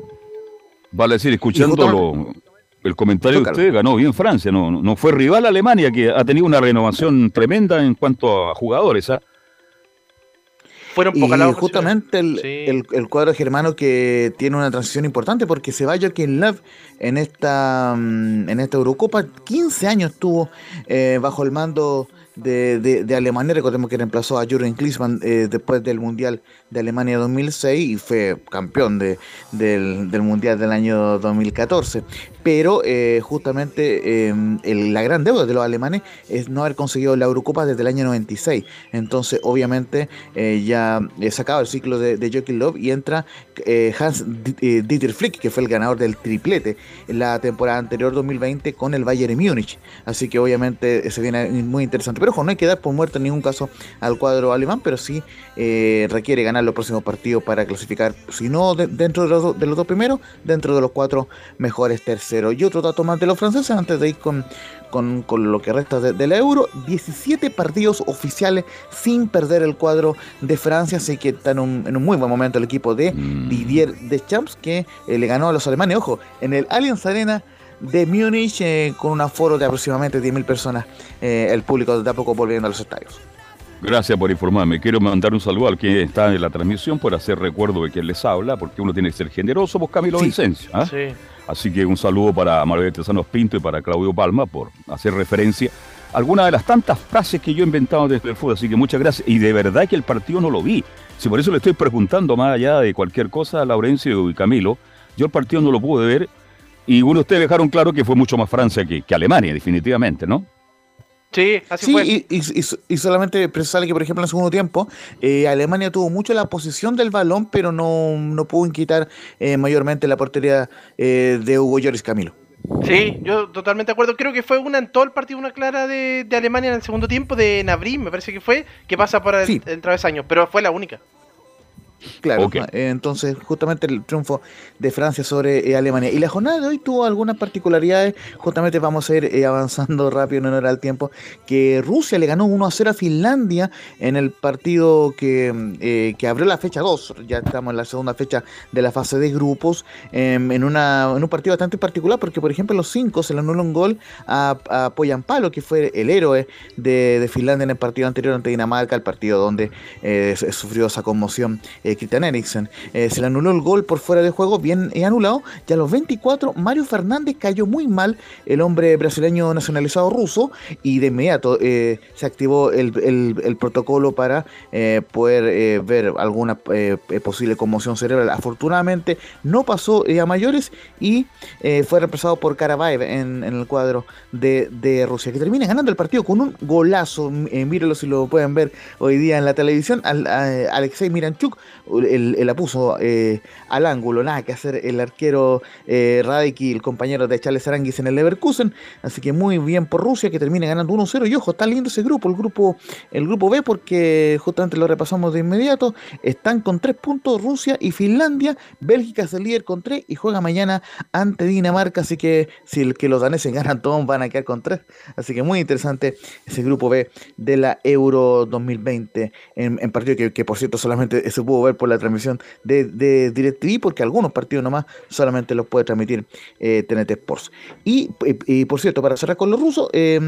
Vale decir, escuchando el comentario de usted, ganó bien Francia, no, no fue rival a Alemania que ha tenido una renovación tremenda en cuanto a jugadores, ¿ah? Fueron y justamente el, el, cuadro germano que tiene una transición importante porque se va Joaquín Love en esta, mm, en esta Eurocopa. 15 años estuvo eh, bajo el mando de, de, Alemania. Recordemos que reemplazó a Jürgen Klinsmann eh, después del Mundial de Alemania 2006 y fue campeón de, del, del, Mundial del año 2014. Pero eh, justamente em, la gran deuda de los alemanes es no haber conseguido la Eurocopa desde el año 96. Entonces, obviamente, eh, ya se acaba el ciclo de, de Joachim Love y entra Hans Dieter Flick, que fue el ganador del triplete en la temporada anterior 2020 con el Bayern Múnich. Así que obviamente se viene muy interesante. Pero ojo, no hay que dar por muerto en ningún caso al cuadro alemán, pero sí eh, requiere ganar los próximos partidos para clasificar, si no dentro de los, de los, dos primeros, dentro de los cuatro mejores terceros. Y otro dato más de los franceses, antes de ir con, con, lo que resta de, la Euro, 17 partidos oficiales sin perder el cuadro de Francia, así que está en un, en un muy buen momento el equipo de mm. Didier Deschamps, que eh, le ganó a los alemanes, ojo, en el Allianz Arena de Múnich eh, con un aforo de aproximadamente 10.000 personas, eh, el público de a poco volviendo a los estadios. Gracias por informarme. Quiero mandar un saludo al que está en la transmisión por hacer recuerdo de quien les habla, porque uno tiene que ser generoso, vos Camilo sí. Vicencio. ¿ah? Así que un saludo para Manuel Tesanos Pinto y para Claudio Palma por hacer referencia a alguna de las tantas frases que yo he inventado desde el fútbol. Así que muchas gracias. Y de verdad que el partido no lo vi. Si por eso le estoy preguntando más allá de cualquier cosa a Laurencio y Camilo, yo el partido no lo pude ver y uno de ustedes dejaron claro que fue mucho más Francia que, Alemania, definitivamente, ¿no? Sí, así fue. Y, y, solamente sale que, por ejemplo, en el segundo tiempo, eh, Alemania tuvo mucho la posición del balón, pero no, no pudo inquietar eh, mayormente la portería eh, de Hugo Lloris Camilo. Sí, yo totalmente de acuerdo. Creo que fue una en todo el partido, una clara de, Alemania en el segundo tiempo, de Nabri, me parece que fue, que pasa por el, el travesaño, pero fue la única. Claro, eh, entonces justamente el triunfo de Francia sobre eh, Alemania. Y la jornada de hoy tuvo algunas particularidades, justamente vamos a ir eh, avanzando rápido en honor al tiempo, que Rusia le ganó 1 a 0 a Finlandia en el partido que, que abrió la fecha 2, ya estamos en la segunda fecha de la fase de grupos, em, en, una, en un partido bastante particular, porque por ejemplo los cinco se le anuló un gol a, a Palo, que fue el héroe de, de, Finlandia en el partido anterior ante Dinamarca, el partido donde sufrió esa conmoción. Cristian Eriksen. Eh, se le anuló el gol por fuera de juego, bien eh, anulado. Y a los 24, Mario Fernández cayó muy mal, el hombre brasileño nacionalizado ruso, y de inmediato eh, se activó el, protocolo para poder ver alguna posible conmoción cerebral. Afortunadamente no pasó a mayores y fue reemplazado por Karavaev en, el cuadro de, Rusia, que termina ganando el partido con un golazo. mírenlo si lo pueden ver hoy día en la televisión. Al, Alexei Miranchuk el, la puso eh, al ángulo, nada que hacer el arquero eh, Radeki, el compañero de Charles Aranguis en el Leverkusen, así que muy bien por Rusia que termina ganando 1-0 y ojo, está lindo ese grupo, el grupo el grupo B porque justamente lo repasamos de inmediato, están con 3 puntos Rusia y Finlandia, Bélgica es el líder con 3 y juega mañana ante Dinamarca, así que si el que los daneses ganan todos van a quedar con 3, así que muy interesante ese grupo B de la Euro 2020 en, partido que, que por cierto solamente se pudo ver por la transmisión de, de DirecTV, porque algunos partidos nomás solamente los puede transmitir eh, TNT Sports. Y, por cierto, para cerrar con los rusos, eh,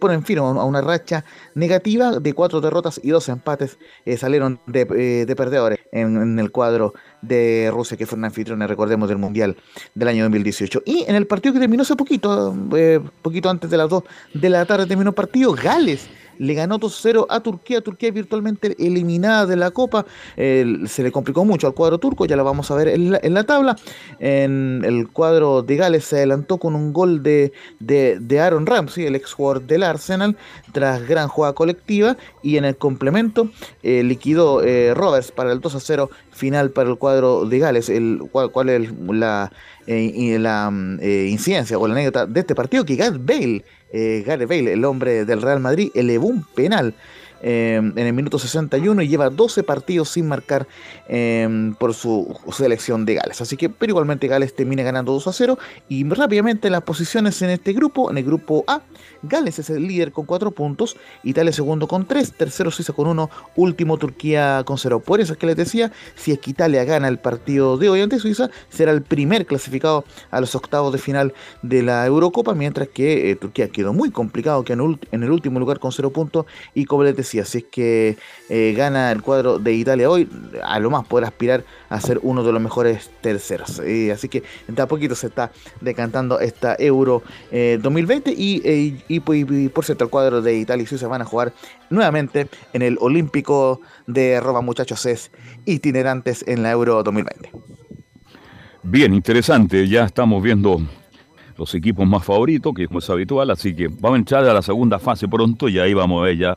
ponen fin a una racha negativa de cuatro derrotas y dos empates eh, salieron de, eh, perdedores en, el cuadro de Rusia, que fue un anfitrión, recordemos, del Mundial del año 2018. Y en el partido que terminó hace poquito, poquito antes de las 2 de la tarde, terminó el partido Gales le ganó 2-0 a Turquía. Turquía virtualmente eliminada de la Copa. se le complicó mucho al cuadro turco, ya lo vamos a ver en la, tabla. En el cuadro de Gales se adelantó con un gol de, de, Aaron Ramsey, el ex jugador del Arsenal, tras gran jugada colectiva. Y en el complemento eh, liquidó eh, Roberts para el 2-0 final para el cuadro de Gales. El, cuál, es la, eh, la mm, incidencia o la anécdota de este partido? Que Gareth Bale eh, Gareth Bale, el hombre del Real Madrid, elevó un penal eh, en el minuto 61 y lleva 12 partidos sin marcar eh, por su selección de Gales. Así que, pero igualmente Gales termina ganando 2 a 0 y rápidamente las posiciones en este grupo, en el grupo A, Gales es el líder con 4 puntos, Italia segundo con 3, tercero Suiza con 1, último Turquía con 0. Por eso es que les decía, si es que Italia gana el partido de hoy ante Suiza, será el primer clasificado a los octavos de final de la Eurocopa, mientras que eh, Turquía quedó muy complicado, que en, el último lugar con 0 puntos y Coblete Grecia. Así es que eh, gana el cuadro de Italia hoy, a lo más poder aspirar a ser uno de los mejores terceros. Eh, así que de a poquito se está decantando esta Euro 2020 y, y, por cierto el cuadro de Italia y Suiza van a jugar nuevamente en el Olímpico de Roma, muchachos, es itinerantes en la Euro 2020. Bien, interesante, ya estamos viendo los equipos más favoritos, que es habitual, así que vamos a entrar a la segunda fase pronto y ahí vamos a ver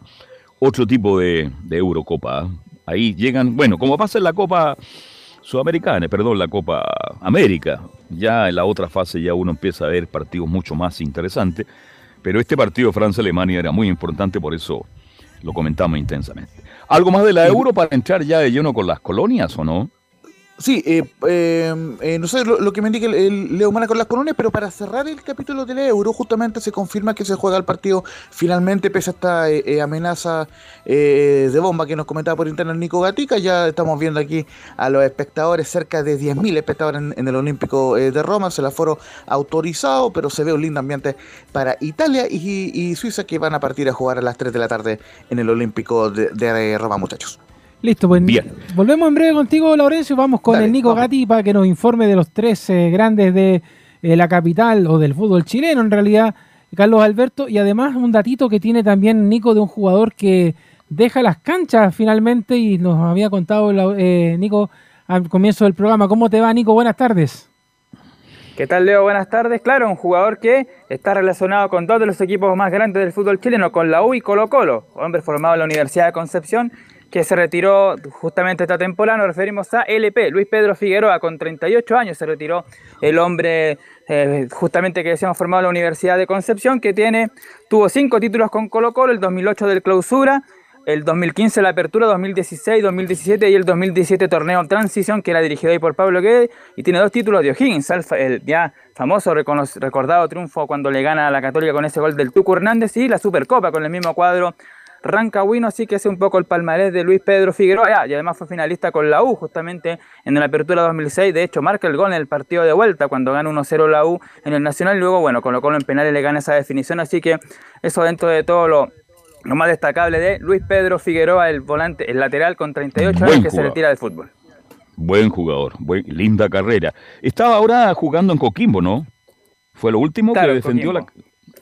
otro tipo de, Eurocopa. Ahí llegan, bueno, como pasa en la Copa Sudamericana, perdón, la Copa América, ya en la otra fase ya uno empieza a ver partidos mucho más interesantes, pero este partido Francia-Alemania era muy importante, por eso lo comentamos intensamente. ¿Algo más de la Euro para entrar ya de lleno con las colonias o no? Sí, eh, eh, eh, no sé lo, que me indica el, Leo Mana con las colonias, pero para cerrar el capítulo del Euro, justamente se confirma que se juega el partido finalmente, pese a esta amenaza de bomba que nos comentaba por internet Nico Gatica. Ya estamos viendo aquí a los espectadores, cerca de 10.000 espectadores en, el Olímpico de Roma. Se la aforo autorizado, pero se ve un lindo ambiente para Italia y, Suiza que van a partir a jugar a las 3 de la tarde en el Olímpico de Roma, muchachos. Listo, pues Bien. volvemos en breve contigo, Laurencio. Vamos con el Nico Gatti para que nos informe de los tres eh, grandes de eh, la capital o del fútbol chileno, en realidad, Carlos Alberto. Y además, un datito que tiene también Nico de un jugador que deja las canchas finalmente y nos había contado eh, Nico al comienzo del programa. ¿Cómo te va, Nico? Buenas tardes. ¿Qué tal, Leo? Buenas tardes. Claro, un jugador que está relacionado con dos de los equipos más grandes del fútbol chileno, con la U y Colo Colo, hombre formado en la Universidad de Concepción que se retiró justamente esta temporada. Nos referimos a LP, Luis Pedro Figueroa, con 38 años se retiró el hombre eh, justamente que decíamos formado en la Universidad de Concepción, que tiene, tuvo cinco títulos con Colo Colo, el 2008 del clausura, el 2015 la apertura, 2016, 2017 y el 2017 torneo transición que era dirigido ahí por Pablo Guede y tiene dos títulos de O'Higgins, el ya famoso recordado triunfo cuando le gana a la Católica con ese gol del Tuco Hernández y la Supercopa con el mismo cuadro Rancagüino, así que es un poco el palmarés de Luis Pedro Figueroa, y además fue finalista con la U justamente en la apertura 2006, de hecho marca el gol en el partido de vuelta cuando gana 1-0 la U en el Nacional, y luego bueno, colocó en penales le gana esa definición, así que eso dentro de todo lo, lo más destacable de Luis Pedro Figueroa, el volante, el lateral con 38 años que se retira del fútbol. Buen jugador, buen, linda carrera. Estaba ahora jugando en Coquimbo, ¿no? Fue lo último que defendió la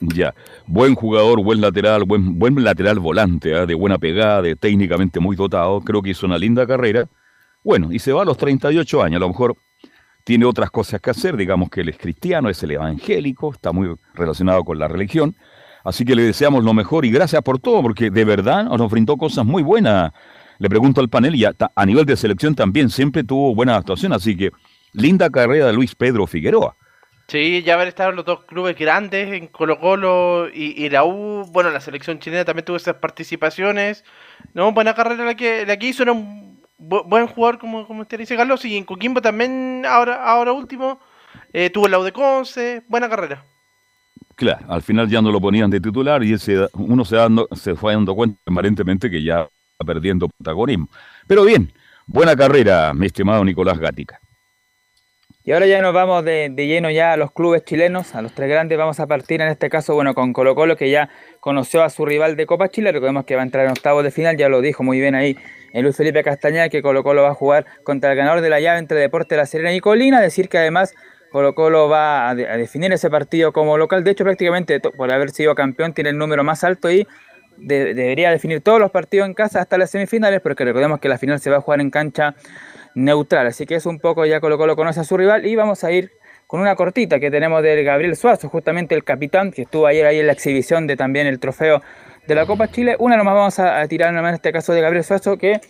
ya, buen jugador, buen lateral, buen, buen lateral volante, ¿ah? de buena pegada, de técnicamente muy dotado. Creo que hizo una linda carrera. Bueno, y se va a los 38 años. A lo mejor tiene otras cosas que hacer. Digamos que él es cristiano, es el evangélico, está muy relacionado con la religión. Así que le deseamos lo mejor y gracias por todo, porque de verdad nos brindó cosas muy buenas. Le pregunto al panel y a, a nivel de selección también siempre tuvo buena actuación. Así que linda carrera de Luis Pedro Figueroa. Sí, ya haber estado los dos clubes grandes en Colo Colo y, la U, bueno, la selección chilena también tuvo esas participaciones. No, buena carrera la que, la que hizo, era un buen jugador como, como usted dice Carlos, y en Coquimbo también, ahora, ahora último, eh, tuvo la U de Conce, buena carrera. Claro, al final ya no lo ponían de titular y ese, uno se, dando, se fue dando cuenta aparentemente que ya está perdiendo protagonismo. Pero bien, buena carrera, mi estimado Nicolás Gatica. Y ahora ya nos vamos de, lleno ya a los clubes chilenos, a los tres grandes. Vamos a partir en este caso, bueno, con Colo Colo, que ya conoció a su rival de Copa Chile. Recordemos que va a entrar en octavos de final, ya lo dijo muy bien ahí el Luis Felipe Castañeda, que Colo Colo va a jugar contra el ganador de la llave entre Deporte La Serena y Colina. Decir que además Colo Colo va a, definir ese partido como local. De hecho, prácticamente por haber sido campeón tiene el número más alto y debería definir todos los partidos en casa hasta las semifinales, porque recordemos que la final se va a jugar en cancha neutral. Así que es un poco ya Colo Colo conoce a su rival y vamos a ir con una cortita que tenemos del Gabriel Suazo, justamente el capitán que estuvo ayer ahí en la exhibición de también el trofeo de la Copa Chile. Una nomás vamos a, tirar en este caso de Gabriel Suazo que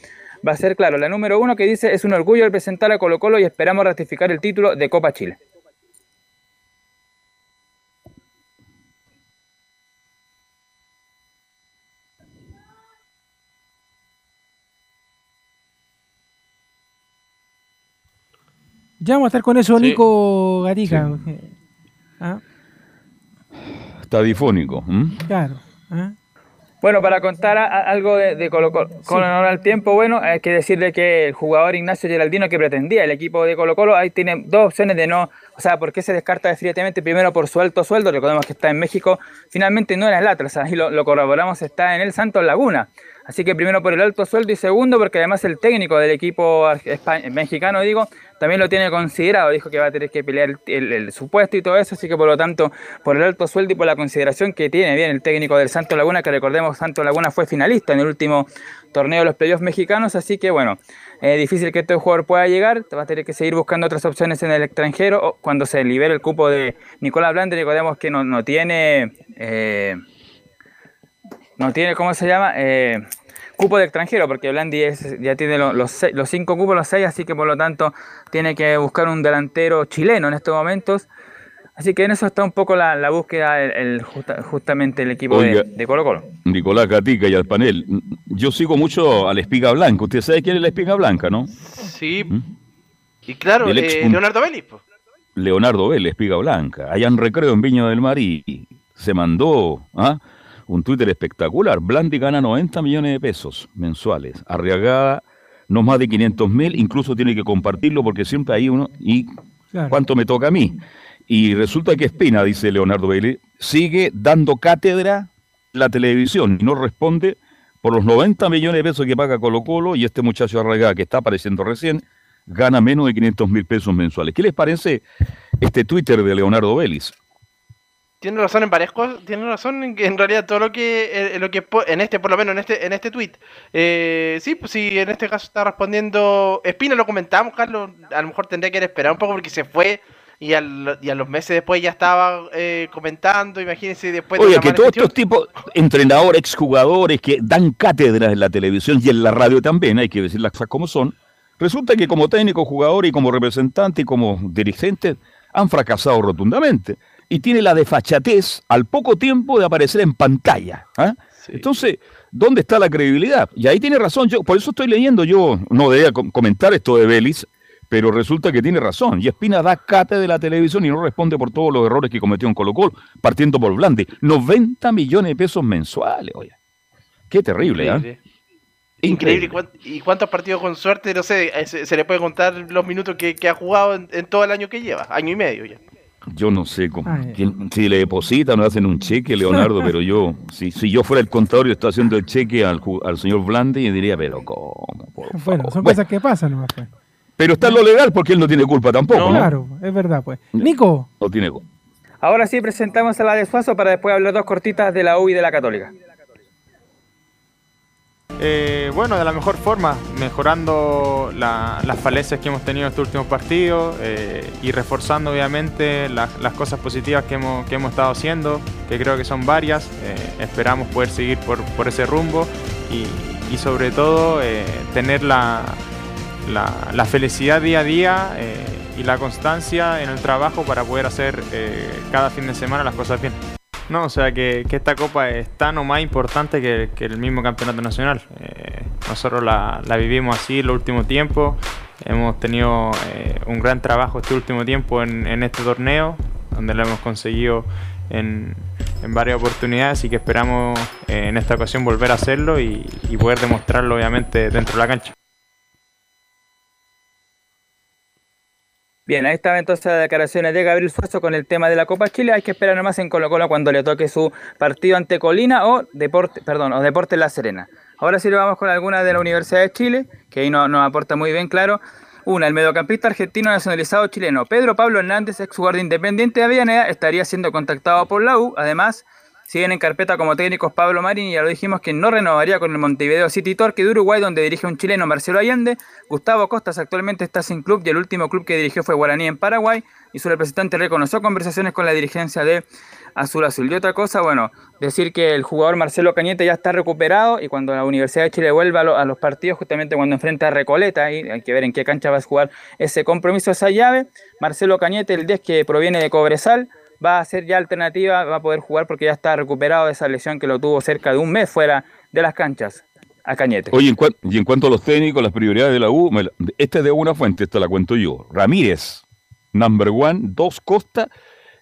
va a ser claro, la número uno que dice es un orgullo representar a Colo Colo y esperamos ratificar el título de Copa Chile. Ya vamos a estar con eso, Nico Gatica. ¿Ah? Está difónico. Claro. ¿ah? Bueno, para contar algo de, Colo Colo, con honor al tiempo, bueno, hay que decirle que el jugador Ignacio Geraldino que pretendía el equipo de Colo Colo, ahí tiene dos opciones de no, o sea, ¿por qué se descarta definitivamente? Primero por su alto sueldo, recordemos que está en México, finalmente no era el Atlas, ahí lo, lo corroboramos, está en el Santos Laguna. Así que primero por el alto sueldo y segundo porque además el técnico del equipo mexicano, digo, también lo tiene considerado. Dijo que va a tener que pelear el, supuesto y todo eso. Así que por lo tanto, por el alto sueldo y por la consideración que tiene bien el técnico del Santo Laguna, que recordemos, Santo Laguna fue finalista en el último torneo de los playoffs mexicanos. Así que bueno, es difícil que este jugador pueda llegar. Va a tener que seguir buscando otras opciones en el extranjero. Cuando se libere el cupo de Nicolás Blande, recordemos que no, no tiene. Eh, no tiene, ¿cómo se llama? Eh, cupo de extranjero, porque Blandi ya tiene los, los, cinco cupos, los seis, así que por lo tanto tiene que buscar un delantero chileno en estos momentos. Así que en eso está un poco la, búsqueda, el, justamente el equipo de, Colo Colo. Nicolás Gatica y al panel. Yo sigo mucho a la espiga blanca. Usted sabe quién es la espiga blanca, ¿no? Sí. ¿Mm? Y claro, eh, Leonardo Vélez. Leonardo Vélez, espiga blanca. Allá en Recreo, en Viña del Mar, y se mandó ¿ah? Un Twitter espectacular. Blandi gana 90 millones de pesos mensuales. Arriagada no más de 500 mil, incluso tiene que compartirlo porque siempre hay uno. ¿Y cuánto me toca a mí? Y resulta que Espina, dice Leonardo Vélez, sigue dando cátedra la televisión y no responde por los 90 millones de pesos que paga Colo Colo y este muchacho Arraigada que está apareciendo recién gana menos de 500 mil pesos mensuales. ¿Qué les parece este Twitter de Leonardo Vélez? Tiene razón en varias cosas, tiene razón en que en realidad todo lo que, eh, lo que en este, por lo menos en este, en este tweet, eh, sí, pues sí, en este caso está respondiendo Espina, lo comentamos, Carlos, a lo mejor tendría que esperar un poco porque se fue y, al, y a los meses después ya estaba eh, comentando, imagínense después Oye, que todos estos tipos, entrenadores, exjugadores que dan cátedras en la televisión y en la radio también, hay que decir las cosas como son, resulta que como técnico, jugador y como representante y como dirigente han fracasado rotundamente y tiene la desfachatez al poco tiempo de aparecer en pantalla. ¿ah? Entonces, ¿dónde está la credibilidad? Y ahí tiene razón, yo por eso estoy leyendo, yo no debía comentar esto de Vélez, pero resulta que tiene razón. Y Espina da cate de la televisión y no responde por todos los errores que cometió en Colo Colo, partiendo por Blandi. 90 millones de pesos mensuales, oye. Qué terrible, ¿eh? Increíble. ¿Y cuántos partidos con suerte? No sé, eh, se, le puede contar los minutos que, ha jugado en, todo el año que lleva, año y medio ya. Yo no sé cómo, si le depositan o hacen un cheque, Leonardo, pero yo, si, si yo fuera el contador y estoy haciendo el cheque al, al señor Blandi, yo diría, pero ¿cómo? bueno, son cosas que pasan nomás, pues. Pero está en lo legal porque él no tiene culpa tampoco, ¿no? Claro, es verdad, pues. Nico. No tiene culpa. Ahora sí presentamos a la de Suazo para después hablar dos cortitas de la U y de la Católica. Eh, bueno, de la mejor forma, mejorando las falencias que hemos tenido en estos últimos partidos eh, y reforzando obviamente las cosas positivas que hemos, estado haciendo, que creo que son varias. Eh, esperamos poder seguir por, ese rumbo y, sobre todo tener la, felicidad día a día y la constancia en el trabajo para poder hacer cada fin de semana las cosas bien. No, o sea que, esta copa es tan o más importante que, el mismo campeonato nacional. Eh, nosotros la, vivimos así el último tiempo. Hemos tenido eh, un gran trabajo este último tiempo en, este torneo, donde lo hemos conseguido en, varias oportunidades y que esperamos eh, en esta ocasión volver a hacerlo y poder demostrarlo obviamente dentro de la cancha. Bien, ahí estaba entonces las declaraciones de Gabriel Suazo con el tema de la Copa Chile. Hay que esperar nomás en Colo Colo cuando le toque su partido ante Colina o Deporte, perdón, o Deporte La Serena. Ahora sí lo vamos con alguna de la Universidad de Chile, que ahí nos, aporta muy bien claro. Una, el mediocampista argentino nacionalizado chileno Pedro Pablo Hernández, ex jugador de Independiente de Avellaneda, estaría siendo contactado por la U. Además, Siguen en carpeta como técnicos Pablo Marín y ya lo dijimos que no renovaría con el Montevideo City Torque de Uruguay donde dirige un chileno Marcelo Allende. Gustavo Costas actualmente está sin club y el último club que dirigió fue Guaraní en Paraguay y su representante reconoció conversaciones con la dirigencia de Azul Azul. Y otra cosa, bueno, decir que el jugador Marcelo Cañete ya está recuperado y cuando la Universidad de Chile vuelva a, los partidos, justamente cuando enfrenta a Recoleta, hay que ver en qué cancha va a jugar ese compromiso, esa llave, Marcelo Cañete, el 10 que proviene de Cobresal, va a ser ya alternativa, va a poder jugar porque ya está recuperado de esa lesión que lo tuvo cerca de un mes fuera de las canchas. A Cañete. Oye, y en cuanto a los técnicos, las prioridades de la U, este es de una fuente, esto la cuento yo. Ramírez, number one, dos Costa,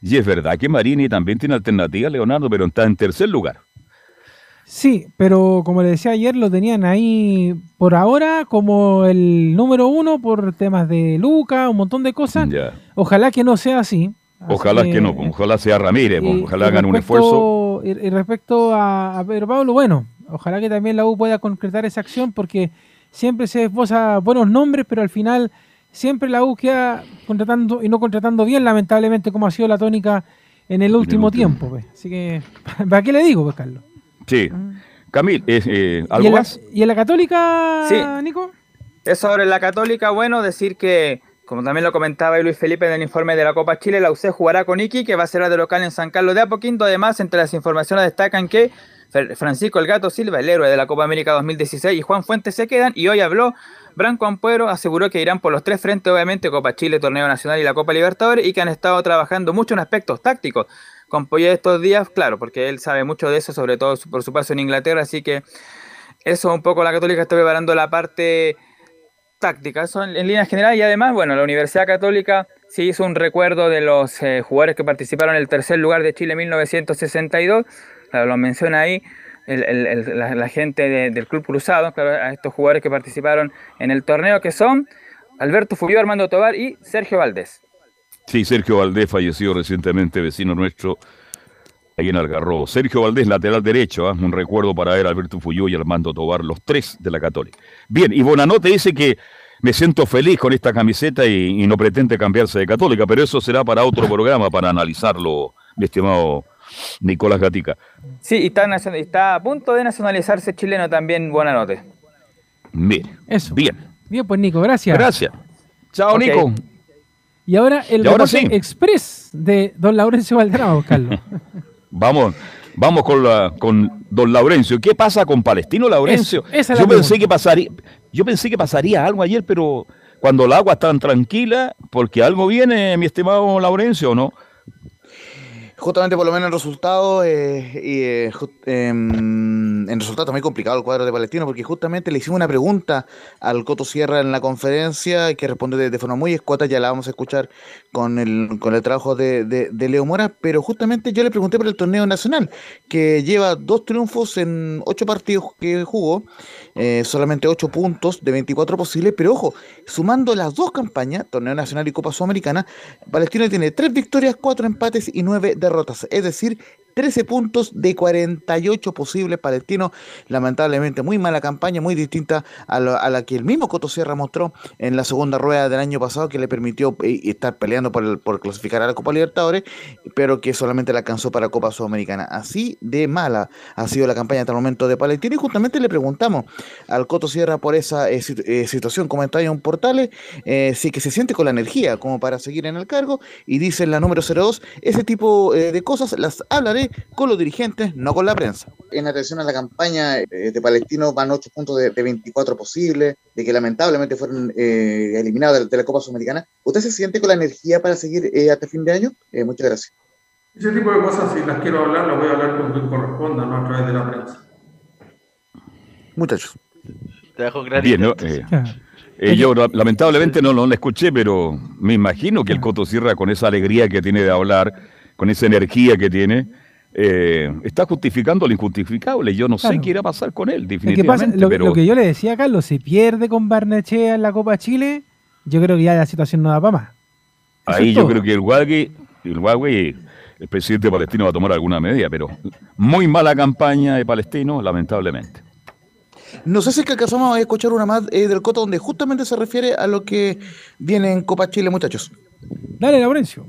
y es verdad que Marini también tiene alternativa, Leonardo, pero está en tercer lugar. Sí, pero como le decía ayer, lo tenían ahí por ahora como el número uno por temas de Luca, un montón de cosas. Ojalá que no sea así, Ojalá que, no, ojalá sea Ramírez, ojalá hagan un esfuerzo. Y, respecto a, Pedro Pablo, bueno, Ojalá que también la U pueda concretar esa acción porque siempre se esboza buenos nombres, pero al final siempre la U queda contratando y no contratando bien, lamentablemente, como ha sido la tónica en el último tiempo. Pues. Así que, ¿para qué le digo, pues, Carlos? Sí. Camil, eh, ¿algo ¿Y en, la, más? ¿Y en la Católica, Sí. Nico? Es sobre la Católica, bueno, decir que, como también lo comentaba Luis Felipe en el informe de la Copa Chile, la UC jugará con Iki, que va a ser de local en San Carlos de Apoquindo. Además, entre las informaciones destacan que Francisco El Gato Silva, el héroe de la Copa América 2016, y Juan Fuentes se quedan. Y hoy habló Branco Ampuero, aseguró que irán por los tres frentes, obviamente, Copa Chile, Torneo Nacional y la Copa Libertadores, y que han estado trabajando mucho en aspectos tácticos con Poyet estos días, claro, porque él sabe mucho de eso, sobre todo por su paso en Inglaterra, así que eso un poco la Católica está preparando la parte táctica, eso en, líneas generales, y además, bueno, la Universidad Católica se hizo un recuerdo de los eh, jugadores que participaron en el tercer lugar de Chile en 1962, claro, lo menciona ahí, la, gente de- del Club Cruzado, claro, a estos jugadores que participaron en el torneo, que son Alberto Fuyó, Armando Tobar y Sergio Valdés. Sí, Sergio Valdés falleció recientemente, vecino nuestro, ahí en Algarrobo. Sergio Valdés, lateral derecho, ¿ah? un recuerdo para él, Alberto Fuyó y Armando Tobar, los tres de la Católica. Bien, y Bonanote dice que me siento feliz con esta camiseta y, y no pretende cambiarse de Católica, pero eso será para otro programa, para analizarlo, mi estimado Nicolás Gatica. Sí, y está, a punto de nacionalizarse chileno también, buena nota. Bien, Eso. bien. Bien, pues Nico, gracias. Gracias. Chao. Nico. Y ahora el Y ahora reporte sí. express de don Laurencio Valdrama, Carlos. Vamos, vamos con, la, con don Laurencio. ¿Qué pasa con Palestino Laurencio? Es yo pensé que pasaría, yo pensé que pasaría algo ayer, pero cuando el agua está tan tranquila, porque algo viene, mi estimado Laurencio, ¿o ¿no? Justamente por lo menos en resultados, eh, y, eh, ju- em, en resultados muy complicado el cuadro de Palestino, porque justamente le hicimos una pregunta al Coto Sierra en la conferencia, que responde de, forma muy escueta, ya la vamos a escuchar con el, con el trabajo de, de- de Leo Mora, pero justamente yo le pregunté por el torneo nacional, que lleva dos triunfos en ocho partidos que jugó, eh, solamente ocho puntos de 24 posibles, pero ojo, sumando las dos campañas, torneo nacional y Copa Sudamericana, Palestino tiene tres victorias, cuatro empates y nueve derrotas, es decir, 13 puntos de 48 posibles Palestino. Lamentablemente, muy mala campaña, muy distinta a la, a la que el mismo Coto Sierra mostró en la segunda rueda del año pasado, que le permitió eh, estar peleando por, el- por clasificar a la Copa Libertadores, pero que solamente la alcanzó para Copa Sudamericana. Así de mala ha sido la campaña hasta el momento de Palestino. Y justamente le preguntamos al Coto Sierra por esa eh, eh, situación, comentario en Portales, eh, si que se siente con la energía como para seguir en el cargo. Y dice en la número 02, ese tipo de cosas las hablaré con los dirigentes, no con la prensa. En atención a la campaña eh, de Palestino van 8 puntos de, de 24 posibles, de que lamentablemente fueron eh, eliminados de, de la Copa Sudamericana. ¿Usted se siente con la energía para seguir eh, hasta fin de año? Eh, muchas gracias. Ese tipo de cosas, si las quiero hablar, las voy a hablar con quien corresponda, no a través de la prensa. Muchachos. Te dejo Bien, ¿no? Eh, eh, yo la- lamentablemente no, no la escuché, pero me imagino que el Coto Sierra, con esa alegría que tiene de hablar, con esa energía que tiene, eh, está justificando lo injustificable. Yo no sé qué irá a pasar con él, Lo que, definitivamente. pasa, lo, pero... lo que yo le decía a Carlos, si pierde con Barnechea en la Copa Chile, yo creo que ya la situación no da para más. Eso Ahí yo todo. creo que el Huawei, el Huawei, el presidente palestino va a tomar alguna medida, pero muy mala campaña de palestinos, lamentablemente. No sé si es que alcanzamos a escuchar una más eh, del Coto donde justamente se refiere a lo que viene en Copa Chile, muchachos. Dale, Laurencio.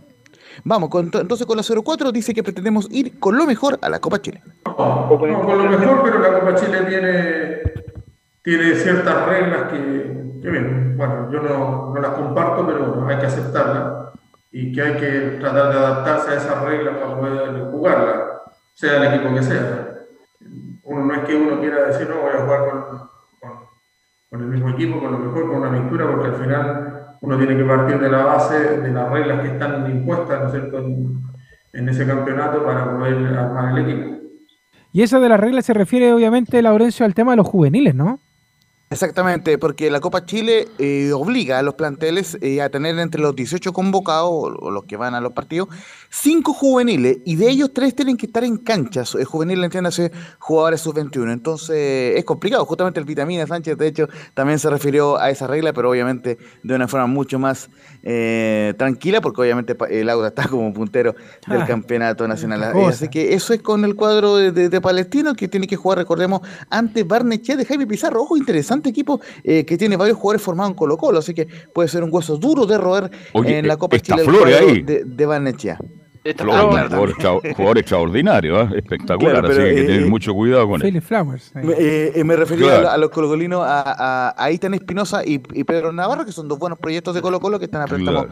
Vamos, con- entonces con la 04 dice que pretendemos ir con lo mejor a la Copa Chile. No, con lo mejor, pero la Copa Chile tiene, tiene ciertas reglas que, que bien, bueno, yo no, no las comparto, pero hay que aceptarlas y que hay que tratar de adaptarse a esas reglas para poder jugarlas, sea el equipo que sea. Uno no es que uno quiera decir, no, voy a jugar con, con- con el mismo equipo, con lo mejor, con una aventura, porque al final uno tiene que partir de la base de las reglas que están impuestas, ¿no es cierto?, en, en ese campeonato para poder armar el equipo. Y esa de las reglas se refiere obviamente, Laurencio, al tema de los juveniles, ¿no? Exactamente, porque la Copa Chile eh, obliga a los planteles eh, a tener entre los 18 convocados, o, los que van a los partidos, cinco juveniles, y de ellos tres tienen que estar en canchas. El juvenil, entiéndase, jugadores sub-21. Entonces es complicado. Justamente el Vitamina Sánchez, de hecho, también se refirió a esa regla, pero obviamente de una forma mucho más eh, tranquila, porque obviamente el Auda está como puntero del ah, campeonato nacional. Así que eso es con el cuadro de, Palestino, que tiene que jugar, recordemos, ante Barnechea de Jaime Pizarro. Ojo, interesante equipo eh, que tiene varios jugadores formados en Colo Colo, así que puede ser un hueso duro de roer en la Copa Chile de, de Barnechea. Jugador, extraordinario, ¿eh? espectacular, así que hay que tener eh, mucho cuidado con él. Flowers. Me, eh, me refería a, los colocolinos, a, a, Aitan Espinosa y, Pedro Navarro, que son dos buenos proyectos de Colo Colo que están apretando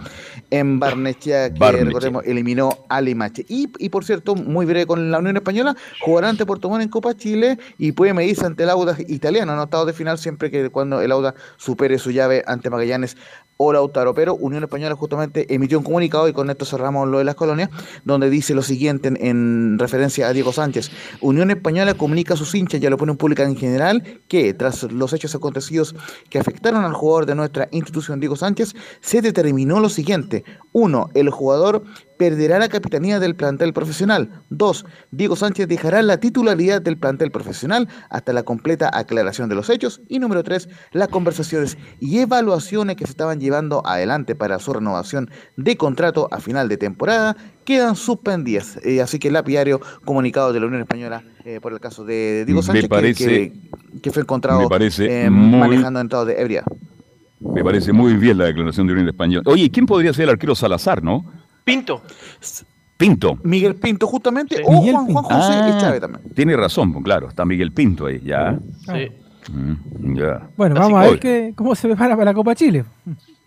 en Barnechea, que recordemos eliminó a Limache. Y, y por cierto, muy breve con la Unión Española, jugará ante Puerto Montt en Copa Chile y puede medirse ante el Auda italiano en octavos de final siempre que cuando el Auda supere su llave ante Magallanes o Lautaro. Pero Unión Española justamente emitió un comunicado y con esto cerramos lo de las colonias, donde dice lo siguiente en, referencia a Diego Sánchez. Unión Española comunica a sus hinchas y a la opinión pública en general que tras los hechos acontecidos que afectaron al jugador de nuestra institución Diego Sánchez, se determinó lo siguiente. Uno, el jugador perderá la capitanía del plantel profesional. Dos, Diego Sánchez dejará la titularidad del plantel profesional hasta la completa aclaración de los hechos. Y número tres, las conversaciones y evaluaciones que se estaban llevando adelante para su renovación de contrato a final de temporada quedan suspendidas. Eh, así que el lapidario comunicado de la Unión Española eh, por el caso de Diego Sánchez, que, fue encontrado eh, manejando en estado de ebria. Me parece muy bien la declaración de Unión Española. Oye, ¿quién podría ser el arquero Salazar, no? Pinto. Pinto. Miguel Pinto, justamente, o Juan, Juan, José ah, Chávez también. Tiene razón, pues, claro, está Miguel Pinto ahí, ya. Sí. Mm, ya. Bueno, vamos a ver que, cómo se prepara para la Copa Chile.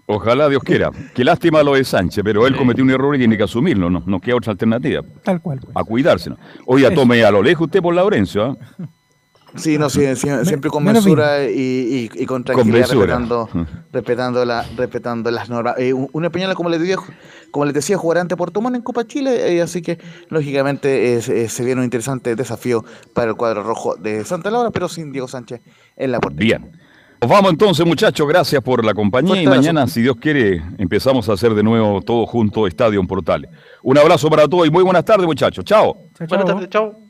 Ojalá Dios quiera. Qué lástima lo de Sánchez, pero él cometió un error y tiene que asumirlo, no, no queda otra alternativa. Tal cual. Pues. A cuidarse. Oiga, tome a lo lejos usted por Laurencio. ¿ah? Sí, no, sí, siempre con mesura y, y, con tranquilidad, respetando, respetando, la, respetando las normas. Eh, una española, como les, decía, como les decía, jugará ante Puerto Montt en Copa Chile, eh, así que lógicamente eh, se viene un interesante desafío para el cuadro rojo de Santa Laura, pero sin Diego Sánchez en la portería. Bien. Nos vamos entonces, muchachos. Gracias por la compañía y mañana, si Dios quiere, empezamos a hacer de nuevo todo junto Estadio Portales. Un abrazo para todos y muy buenas tardes, muchachos. Chao. Buenas tardes, chao.